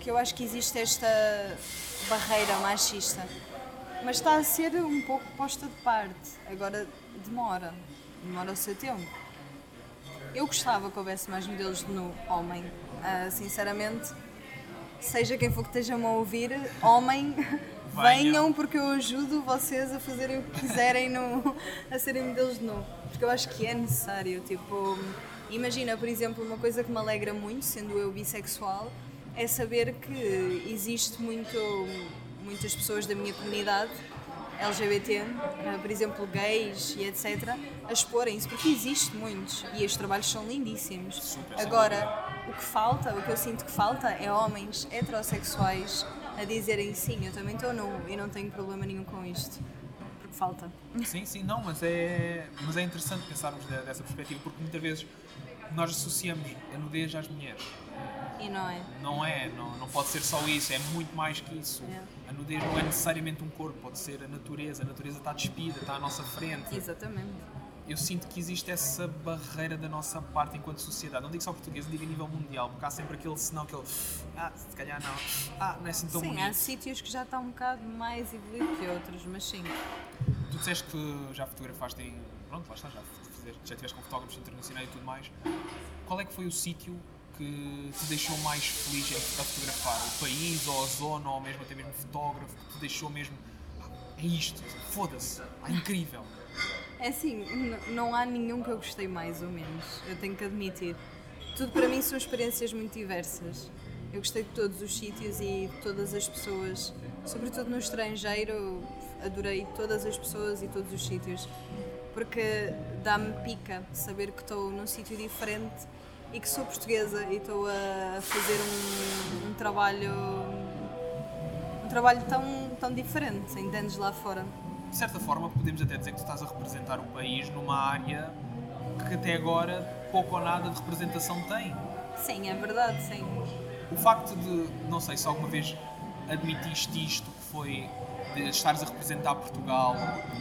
[SPEAKER 3] que eu acho que existe esta barreira machista. Mas está a ser um pouco posta de parte. Agora demora. Demora o seu tempo. Eu gostava que houvesse mais modelos de nu homem. Uh, sinceramente, seja quem for que estejam a ouvir, homem, venham porque eu ajudo vocês a fazerem o que quiserem no, a serem modelos de nu. Porque eu acho que é necessário. Tipo, imagina, por exemplo, uma coisa que me alegra muito, sendo eu bissexual, é saber que existe muito, muitas pessoas da minha comunidade LGBT, eh, por exemplo, gays e etc., a exporem-se, porque existe muitos e estes trabalhos são lindíssimos. Agora, o que falta, o que eu sinto que falta é homens heterossexuais a dizerem sim, eu também estou nu e não tenho problema nenhum com isto. Porque falta.
[SPEAKER 2] Sim, sim, não, mas é, mas é interessante pensarmos dessa perspectiva, porque muitas vezes nós associamos a nudez às mulheres.
[SPEAKER 3] E não é?
[SPEAKER 2] Não é, não, não pode ser só isso, é muito mais que isso.
[SPEAKER 3] É.
[SPEAKER 2] A nudez não é necessariamente um corpo, pode ser a natureza. A natureza está despida, está à nossa frente.
[SPEAKER 3] Exatamente.
[SPEAKER 2] Eu sinto que existe essa barreira da nossa parte enquanto sociedade. Não digo só português, digo a nível mundial, porque há sempre aquele senão, aquele. Ah, se calhar não. Ah, não é assim tão
[SPEAKER 3] sim,
[SPEAKER 2] bonito.
[SPEAKER 3] há sítios que já estão um bocado mais evoluídos que outros, mas sim.
[SPEAKER 2] Tu disseste que já fotografaste em. Pronto, lá está, já, já estiveste com fotógrafos internacionais e tudo mais. Qual é que foi o sítio que te deixou mais feliz em a fotografar? O país, ou a zona, ou mesmo até mesmo fotógrafo, que te deixou mesmo. "Ah, É isto, foda-se, é incrível.
[SPEAKER 3] É assim, não há nenhum que eu gostei mais ou menos, eu tenho que admitir. Tudo para mim são experiências muito diversas. Eu gostei de todos os sítios e de todas as pessoas, sobretudo no estrangeiro, adorei todas as pessoas e todos os sítios, porque dá-me pica saber que estou num sítio diferente e que sou portuguesa e estou a fazer um, um trabalho um trabalho tão, tão diferente, entendes lá fora.
[SPEAKER 2] De certa forma, podemos até dizer que tu estás a representar o país numa área que até agora pouco ou nada de representação tem.
[SPEAKER 3] Sim, é verdade, sim.
[SPEAKER 2] O facto de, não sei se alguma vez admitiste isto, que foi de estares a representar Portugal,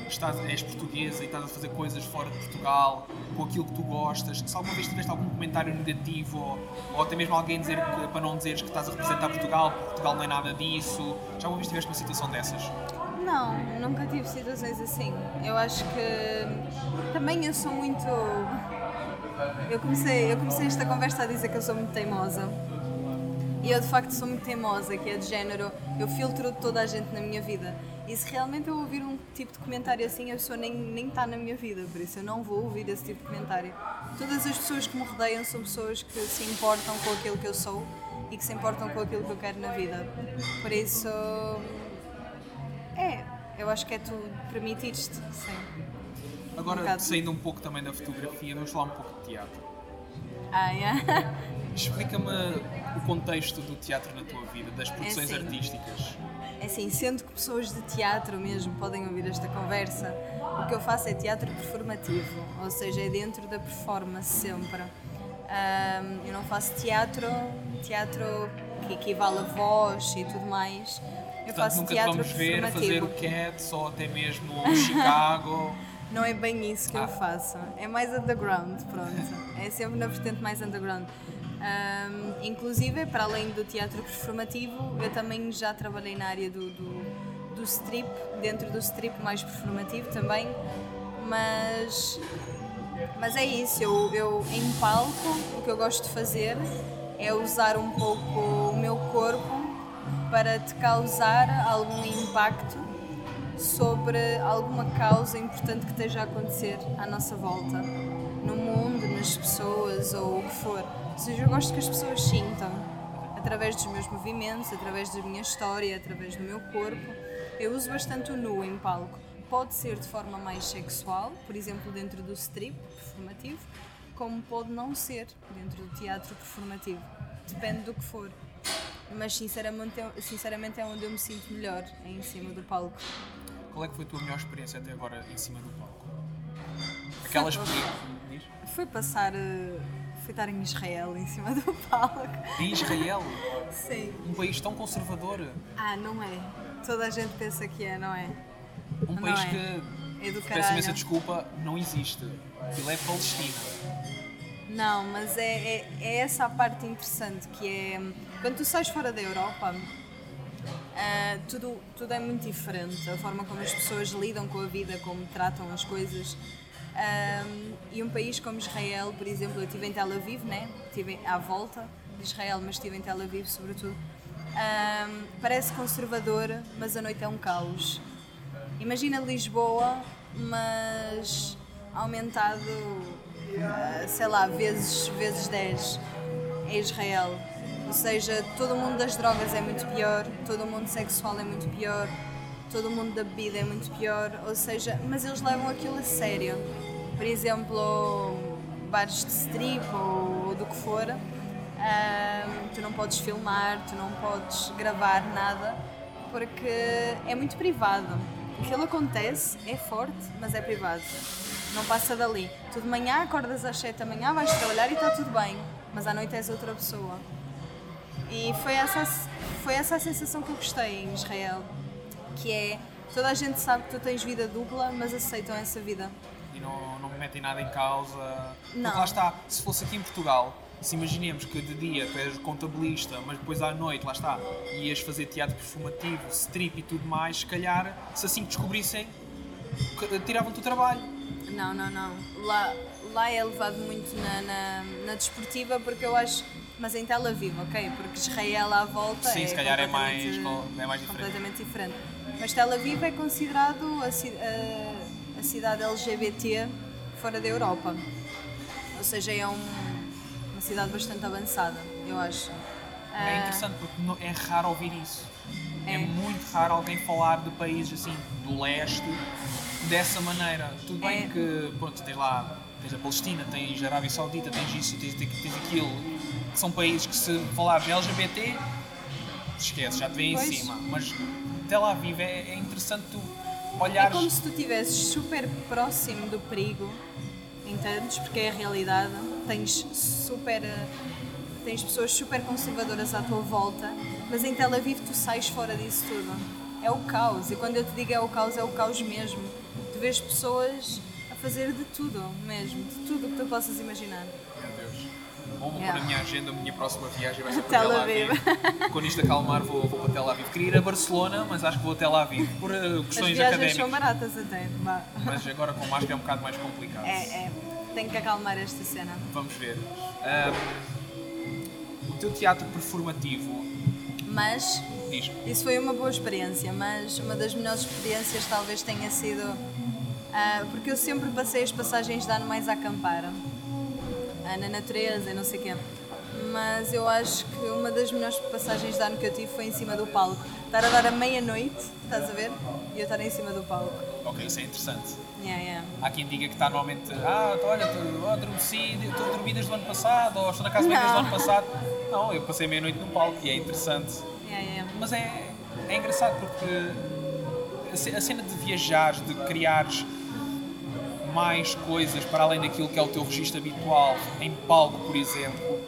[SPEAKER 2] estás, és portuguesa e estás a fazer coisas fora de Portugal, com aquilo que tu gostas, se alguma vez tiveste algum comentário negativo ou, ou até mesmo alguém dizer que, para não dizeres que estás a representar Portugal, Portugal não é nada disso, já alguma vez tiveste uma situação dessas?
[SPEAKER 3] Não, nunca tive situações assim. Eu acho que também eu sou muito. Eu comecei, eu comecei esta conversa a dizer que eu sou muito teimosa. E eu de facto sou muito teimosa, que é de género, eu filtro toda a gente na minha vida. E se realmente eu ouvir um tipo de comentário assim, a pessoa nem, nem está na minha vida, por isso eu não vou ouvir esse tipo de comentário. Todas as pessoas que me rodeiam são pessoas que se importam com aquilo que eu sou e que se importam com aquilo que eu quero na vida. Por isso, é, eu acho que é tu permitir-te, sim.
[SPEAKER 2] Agora,
[SPEAKER 3] Um
[SPEAKER 2] saindo um pouco também da fotografia, vamos falar um pouco de teatro.
[SPEAKER 3] Ah, yeah.
[SPEAKER 2] Explica-me o contexto do teatro na tua vida, das produções
[SPEAKER 3] assim.
[SPEAKER 2] artísticas.
[SPEAKER 3] É assim, sendo que pessoas de teatro mesmo podem ouvir esta conversa, o que eu faço é teatro performativo, ou seja, é dentro da performance sempre. Ahm, eu não faço teatro, teatro que equivale a voz e tudo mais. Eu
[SPEAKER 2] Portanto,
[SPEAKER 3] faço
[SPEAKER 2] nunca te
[SPEAKER 3] teatro
[SPEAKER 2] vamos ver fazer o Cats ou até mesmo o Chicago.
[SPEAKER 3] Não é bem isso que
[SPEAKER 2] Ah.
[SPEAKER 3] eu faço. É mais underground, pronto. É sempre na vertente mais underground. Ahm, inclusive, para além do teatro performativo, eu também já trabalhei na área do, do, do strip, dentro do strip mais performativo também. Mas, mas é isso, eu, eu em palco o que eu gosto de fazer é usar um pouco o meu corpo para te causar algum impacto sobre alguma causa importante que esteja a acontecer à nossa volta, no mundo, nas pessoas ou o que for. Ou seja, eu gosto que as pessoas sintam, através dos meus movimentos, através da minha história, através do meu corpo. Eu uso bastante o nu em palco. Pode ser de forma mais sexual, por exemplo, dentro do strip performativo, como pode não ser dentro do teatro performativo. Depende do que for. Mas sinceramente, é- sinceramente é onde eu me sinto melhor, é em cima do palco.
[SPEAKER 2] Qual é que foi a tua melhor experiência até agora em cima do palco? Aquelas experiências. Diz?
[SPEAKER 3] Foi passar. eh, Foi estar em Israel em cima do palco.
[SPEAKER 2] Em Israel,
[SPEAKER 3] Sim.
[SPEAKER 2] um país tão conservador,
[SPEAKER 3] Ah, não é. Toda a gente pensa que é, não é?
[SPEAKER 2] um
[SPEAKER 3] Não
[SPEAKER 2] país
[SPEAKER 3] é.
[SPEAKER 2] que,
[SPEAKER 3] É
[SPEAKER 2] peço imensa desculpa, não existe. Aquilo é Palestina.
[SPEAKER 3] Não, mas é, é, é essa a parte interessante que é quando tu sais fora da Europa ah, tudo, tudo é muito diferente. A forma como as pessoas lidam com a vida, como tratam as coisas. Ah, e um país como Israel, por exemplo, eu estive em Tel Aviv, né? estive à volta de Israel, mas estive em Tel Aviv sobretudo. Ah, parece conservador, mas a noite é um caos. Imagina Lisboa, mas aumentado, ah, sei lá, vezes, vezes 10 é Israel. Ou seja, todo o mundo das drogas é muito pior, todo o mundo sexual é muito pior, todo o mundo da bebida é muito pior. Ou seja, mas eles levam aquilo a sério. Por exemplo, bares de strip ou, do que for, tu não podes filmar, tu não podes gravar nada, porque é muito privado. Aquilo acontece, é forte, mas é privado. Não passa dali. Tu de manhã acordas às 7 da manhã, vais trabalhar e está tudo bem, mas à noite és outra pessoa. E foi essa, foi essa a sensação que eu gostei em Israel, que é toda a gente sabe que tu tens vida dupla, mas aceitam essa vida.
[SPEAKER 2] E não metem nada em causa.
[SPEAKER 3] Não.
[SPEAKER 2] Porque lá está, se fosse aqui em Portugal, se imaginemos que de dia tu és contabilista, mas depois à noite, lá está, ias fazer teatro performativo, strip e tudo mais, se calhar, se assim que descobrissem, tiravam-te o trabalho.
[SPEAKER 3] Não, não, não. Lá, lá é levado muito na, na, na desportiva porque eu acho mas em Tel Aviv, ok? Porque Israel à volta
[SPEAKER 2] Sim,
[SPEAKER 3] é,
[SPEAKER 2] se calhar é mais, é mais diferente.
[SPEAKER 3] completamente diferente. Mas Tel Aviv é considerado a, a- a cidade LGBT fora da Europa. Ou seja, é um- uma cidade bastante avançada, eu acho.
[SPEAKER 2] É
[SPEAKER 3] Ah,
[SPEAKER 2] interessante porque é raro ouvir isso. É.
[SPEAKER 3] É.
[SPEAKER 2] muito raro alguém falar de países assim, do leste, dessa maneira. Tudo bem
[SPEAKER 3] É.
[SPEAKER 2] que, pronto, tens lá, tens a Palestina, tens a Arábia Saudita, tens isso, tens, tens, aquilo, são países que se falares de LGBT, esquece, já te vem em cima. Mas Tel Aviv é, é interessante tu
[SPEAKER 3] É
[SPEAKER 2] olhares.
[SPEAKER 3] como se tu estivesses super próximo do perigo, entendes? Porque é a realidade. Tens super. eh, Tens pessoas super conservadoras à tua volta, mas em Tel Aviv tu sais fora disso tudo. É o caos, e quando eu te digo é o caos, é o caos mesmo. Tu vês pessoas a fazer de tudo mesmo, de tudo que tu possas imaginar.
[SPEAKER 2] Vou pôr
[SPEAKER 3] Yeah.
[SPEAKER 2] na minha agenda, a minha próxima viagem vai ser para
[SPEAKER 3] Tel Aviv.
[SPEAKER 2] Quando isto acalmar, vou, vou para Tel Aviv. Queria ir a Barcelona, mas acho que vou a Tel Aviv por eh,
[SPEAKER 3] As
[SPEAKER 2] questões
[SPEAKER 3] viagens são
[SPEAKER 2] académicas.
[SPEAKER 3] baratas até. vá.
[SPEAKER 2] Mas agora com máscara é um bocado mais complicado.
[SPEAKER 3] É, é. Tenho que acalmar esta cena.
[SPEAKER 2] Vamos ver. Ahm, o teu teatro performativo
[SPEAKER 3] Mas
[SPEAKER 2] diz
[SPEAKER 3] Isso foi uma boa experiência, mas uma das melhores experiências talvez tenha sido. ah, porque eu sempre passei as passagens de ano mais a acampar, na natureza não sei o quê. Mas eu acho que uma das melhores passagens de ano que eu tive foi em cima do palco. Estar a dar a meia-noite, estás a ver? E eu estar em cima do palco.
[SPEAKER 2] Ok, isso é interessante.
[SPEAKER 3] Yeah, yeah.
[SPEAKER 2] Há quem diga que está normalmente, ah, então, olha, tu, oh, adormeci, desde o ano passado, ou estou na casa bem desde o
[SPEAKER 3] Não.
[SPEAKER 2] ano passado. Não, eu passei meia-noite no palco e é interessante.
[SPEAKER 3] Yeah, yeah.
[SPEAKER 2] Mas é, é engraçado porque a cena de viajares, de criares mais coisas para além daquilo que é o teu registro habitual, em palco, por exemplo,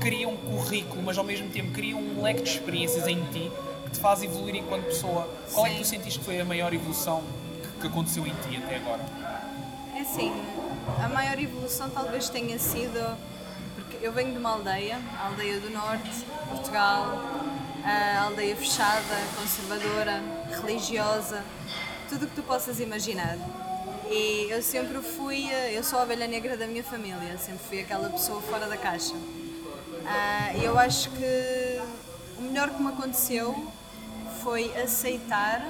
[SPEAKER 2] cria um currículo, mas ao mesmo tempo cria um leque de experiências em ti que te faz evoluir enquanto pessoa. Qual é que tu
[SPEAKER 3] Sim.
[SPEAKER 2] sentiste que foi a maior evolução que, que aconteceu em ti até agora?
[SPEAKER 3] É assim, a maior evolução talvez tenha sido porque eu venho de uma aldeia, a aldeia do norte, Portugal, a aldeia fechada, conservadora, religiosa, tudo o que tu possas imaginar. E eu sempre fui, eu sou a ovelha negra da minha família, sempre fui aquela pessoa fora da caixa. Ah, E eu acho que o melhor que me aconteceu foi aceitar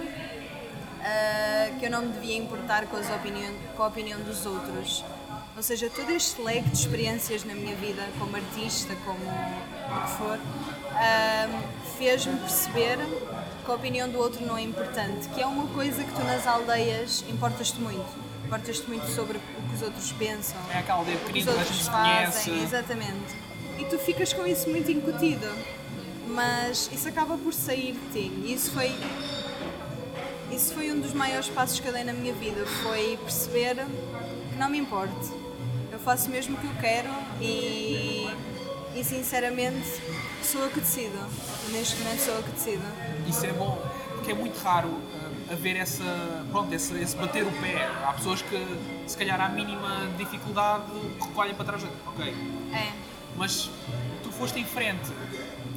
[SPEAKER 3] ah, que eu não me devia importar com, opinião, com a opinião dos outros. Ou seja, todo este leque de experiências na minha vida, como artista, como o que for, ah, fez-me perceber que a opinião do outro não é importante, que é uma coisa que tu nas aldeias importas-te muito. Importas-te muito sobre o que os outros pensam,
[SPEAKER 2] É aquela aldeia
[SPEAKER 3] o que os
[SPEAKER 2] pequenina,
[SPEAKER 3] fazem,
[SPEAKER 2] conhece.
[SPEAKER 3] exatamente. E tu ficas com isso muito incutido, mas isso acaba por sair de ti. E isso foi isso foi um dos maiores passos que eu dei na minha vida, foi perceber que não me importa. Eu faço mesmo o que eu quero e, e sinceramente sou eu que decido. Neste momento sou eu que decido.
[SPEAKER 2] Isso é bom, porque é muito raro uh, haver essa, pronto, esse, esse bater o pé. Há pessoas que, se calhar, à mínima dificuldade, recolhem para trás. Ok.
[SPEAKER 3] É.
[SPEAKER 2] Mas tu foste em frente,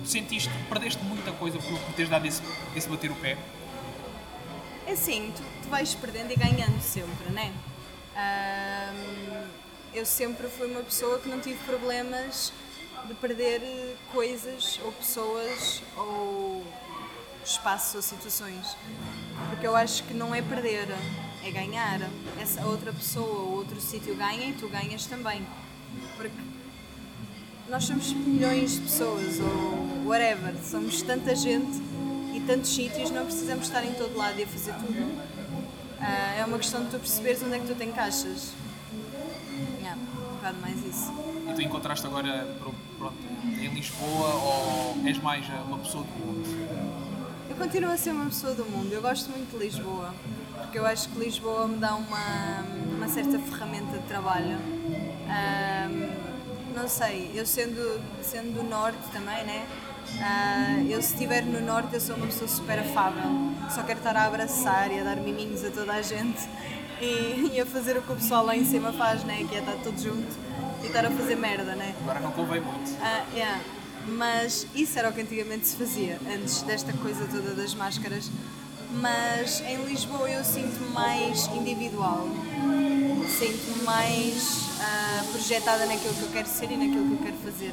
[SPEAKER 2] sentiste, perdeste muita coisa por, teres dado esse, esse bater o pé.
[SPEAKER 3] É assim, tu, tu vais perdendo e ganhando sempre, né? Ahm, eu sempre fui uma pessoa que não tive problemas de perder coisas ou pessoas ou espaços ou situações. Porque eu acho que não é perder, é ganhar. Essa outra pessoa ou outro sítio ganha e tu ganhas também. Porque nós somos milhões de pessoas ou whatever, somos tanta gente e tantos sítios, não precisamos estar em todo lado e a fazer tudo. Ah, é uma questão de tu perceberes onde é que tu te encaixas. Yeah, um bocado mais isso.
[SPEAKER 2] E tu encontraste agora pronto, em Lisboa ou és mais uma pessoa do mundo?
[SPEAKER 3] Eu continuo a ser uma pessoa do mundo. Eu gosto muito de Lisboa, porque eu acho que Lisboa me dá uma, uma certa ferramenta de trabalho. Um, não sei, eu sendo, sendo do norte também, né? Uh, eu se estiver no norte eu sou uma pessoa super afável, só quero estar a abraçar e a dar miminhos a toda a gente e, e a fazer o que o pessoal lá em cima faz, né? que é estar todos juntos e estar a fazer merda. Né?
[SPEAKER 2] Agora não convém muito.
[SPEAKER 3] Uh, yeah. Mas isso era o que antigamente se fazia, antes desta coisa toda das máscaras. Mas em Lisboa eu sinto-me mais individual, sinto-me mais uh, projetada naquilo que eu quero ser e naquilo que eu quero fazer.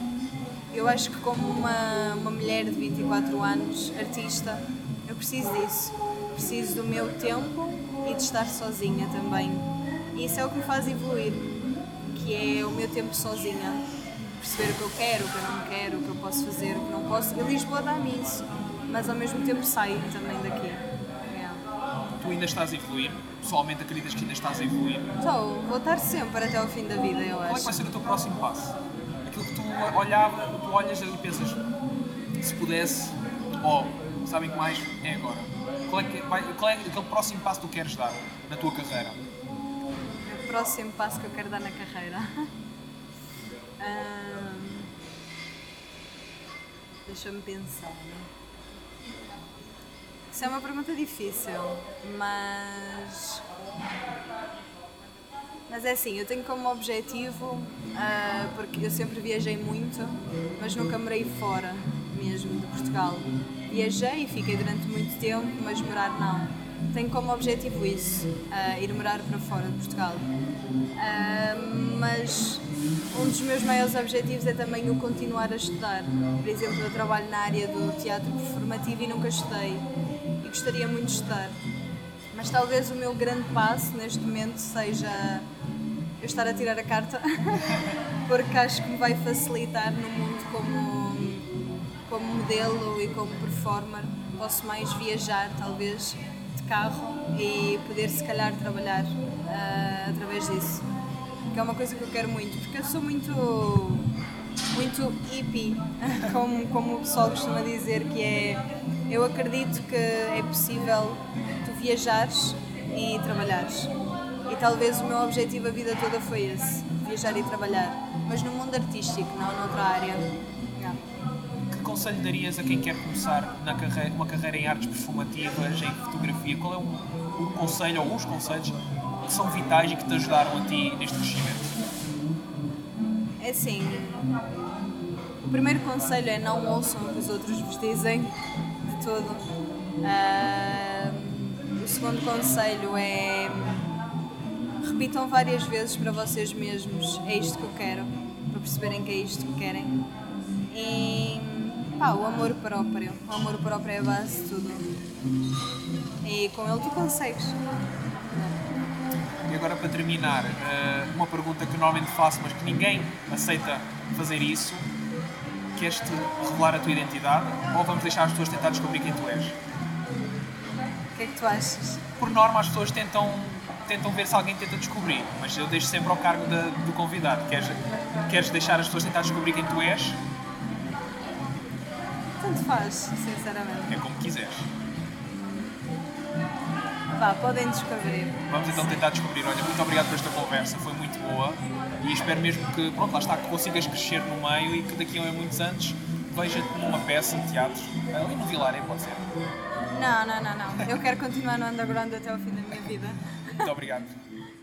[SPEAKER 3] Eu acho que como uma, uma mulher de 24 anos, artista, eu preciso disso. Preciso do meu tempo e de estar sozinha também. E isso é o que me faz evoluir, que é o meu tempo sozinha. Perceber o que eu quero, o que eu não quero, o que eu posso fazer, o que não posso. E Lisboa dá-me isso, mas ao mesmo tempo saio também daqui.
[SPEAKER 2] Tu ainda estás a evoluir? Pessoalmente acreditas que ainda estás a evoluir?
[SPEAKER 3] Estou, vou estar sempre até ao fim da vida, eu acho.
[SPEAKER 2] Qual é que vai ser o teu próximo passo? Aquilo que tu olhava, tu olhas e pensas, se pudesse, ou oh, sabem que mais é agora. Qual é, que vai, qual é aquele próximo passo que tu queres dar na tua carreira?
[SPEAKER 3] O próximo passo que eu quero dar na carreira. Deixa-me pensar. Isso é uma pergunta difícil, mas. Mas é assim, eu tenho como objetivo, uh, porque eu sempre viajei muito, mas nunca morei fora mesmo de Portugal. Viajei e fiquei durante muito tempo, mas morar não. Tenho como objetivo isso, uh, ir morar para fora de Portugal. Uh, mas um dos meus maiores objetivos é também o continuar a estudar. Por exemplo, eu trabalho na área do teatro performativo e nunca estudei. E gostaria muito de estudar. Mas talvez o meu grande passo neste momento seja eu estar a tirar a carta, porque acho que me vai facilitar no mundo como, como modelo e como performer. Posso mais viajar, talvez, de carro e poder, se calhar, trabalhar uh, através disso. Que é uma coisa que eu quero muito, porque eu sou muito muito hippie, como, como o pessoal costuma dizer, que é eu acredito que é possível tu viajares e trabalhares e talvez o meu objetivo a vida toda foi esse, viajar e trabalhar. Mas no mundo artístico, não noutra área.
[SPEAKER 2] Que conselho darias a quem quer começar na carreira, uma carreira em artes performativas, em fotografia? Qual é um conselho ou conselhos que são vitais e que te ajudaram a ti neste crescimento?
[SPEAKER 3] É assim, o primeiro conselho é não ouçam o que os outros vos dizem de todo. Uh, o segundo conselho é repitam várias vezes para vocês mesmos: é isto que eu quero, para perceberem que é isto que querem. E pá, o amor próprio. O amor próprio é a base de tudo. E com ele tu consegues.
[SPEAKER 2] E agora para terminar, eh, uma pergunta que normalmente faço, mas que ninguém aceita fazer isso. Queres-te revelar a tua identidade ou vamos deixar as pessoas tentar descobrir quem tu és?
[SPEAKER 3] O que é que tu achas?
[SPEAKER 2] Por norma, as pessoas tentam tentam ver se alguém tenta descobrir, mas eu deixo sempre ao cargo do convidado. Queres, queres deixar as pessoas tentar descobrir quem tu és?
[SPEAKER 3] Tanto faz, sinceramente.
[SPEAKER 2] É como quiseres.
[SPEAKER 3] Vá, podem descobrir.
[SPEAKER 2] Vamos então tentar descobrir. Olha, muito obrigado por esta conversa, foi muito boa e espero mesmo que, pronto, lá está, que consigas crescer no meio e que daqui a muitos anos
[SPEAKER 4] veja-te numa peça de teatro, ali no Vilaré, pode ser.
[SPEAKER 3] Não, não, não, não. Eu quero continuar no underground até ao fim da minha vida.
[SPEAKER 4] Muito obrigado.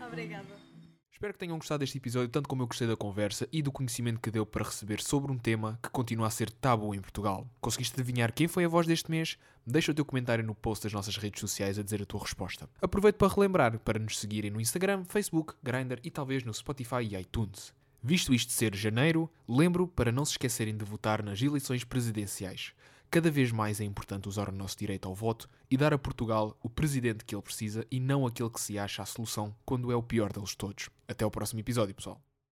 [SPEAKER 3] Obrigada.
[SPEAKER 2] Espero que tenham gostado deste episódio tanto como eu gostei da conversa e do conhecimento que deu para receber sobre um tema que continua a ser tabu em Portugal. Conseguiste adivinhar quem foi a voz deste mês? Deixa o teu comentário no post das nossas redes sociais a dizer a tua resposta. Aproveito para relembrar para nos seguirem no Instagram, Facebook, Grindr e talvez no Spotify e iTunes. Visto isto ser janeiro, lembro para não se esquecerem de votar nas eleições presidenciais. Cada vez mais é importante usar o nosso direito ao voto e dar a Portugal o presidente que ele precisa e não aquele que se acha a solução quando é o pior deles todos. Até ao próximo episódio, pessoal.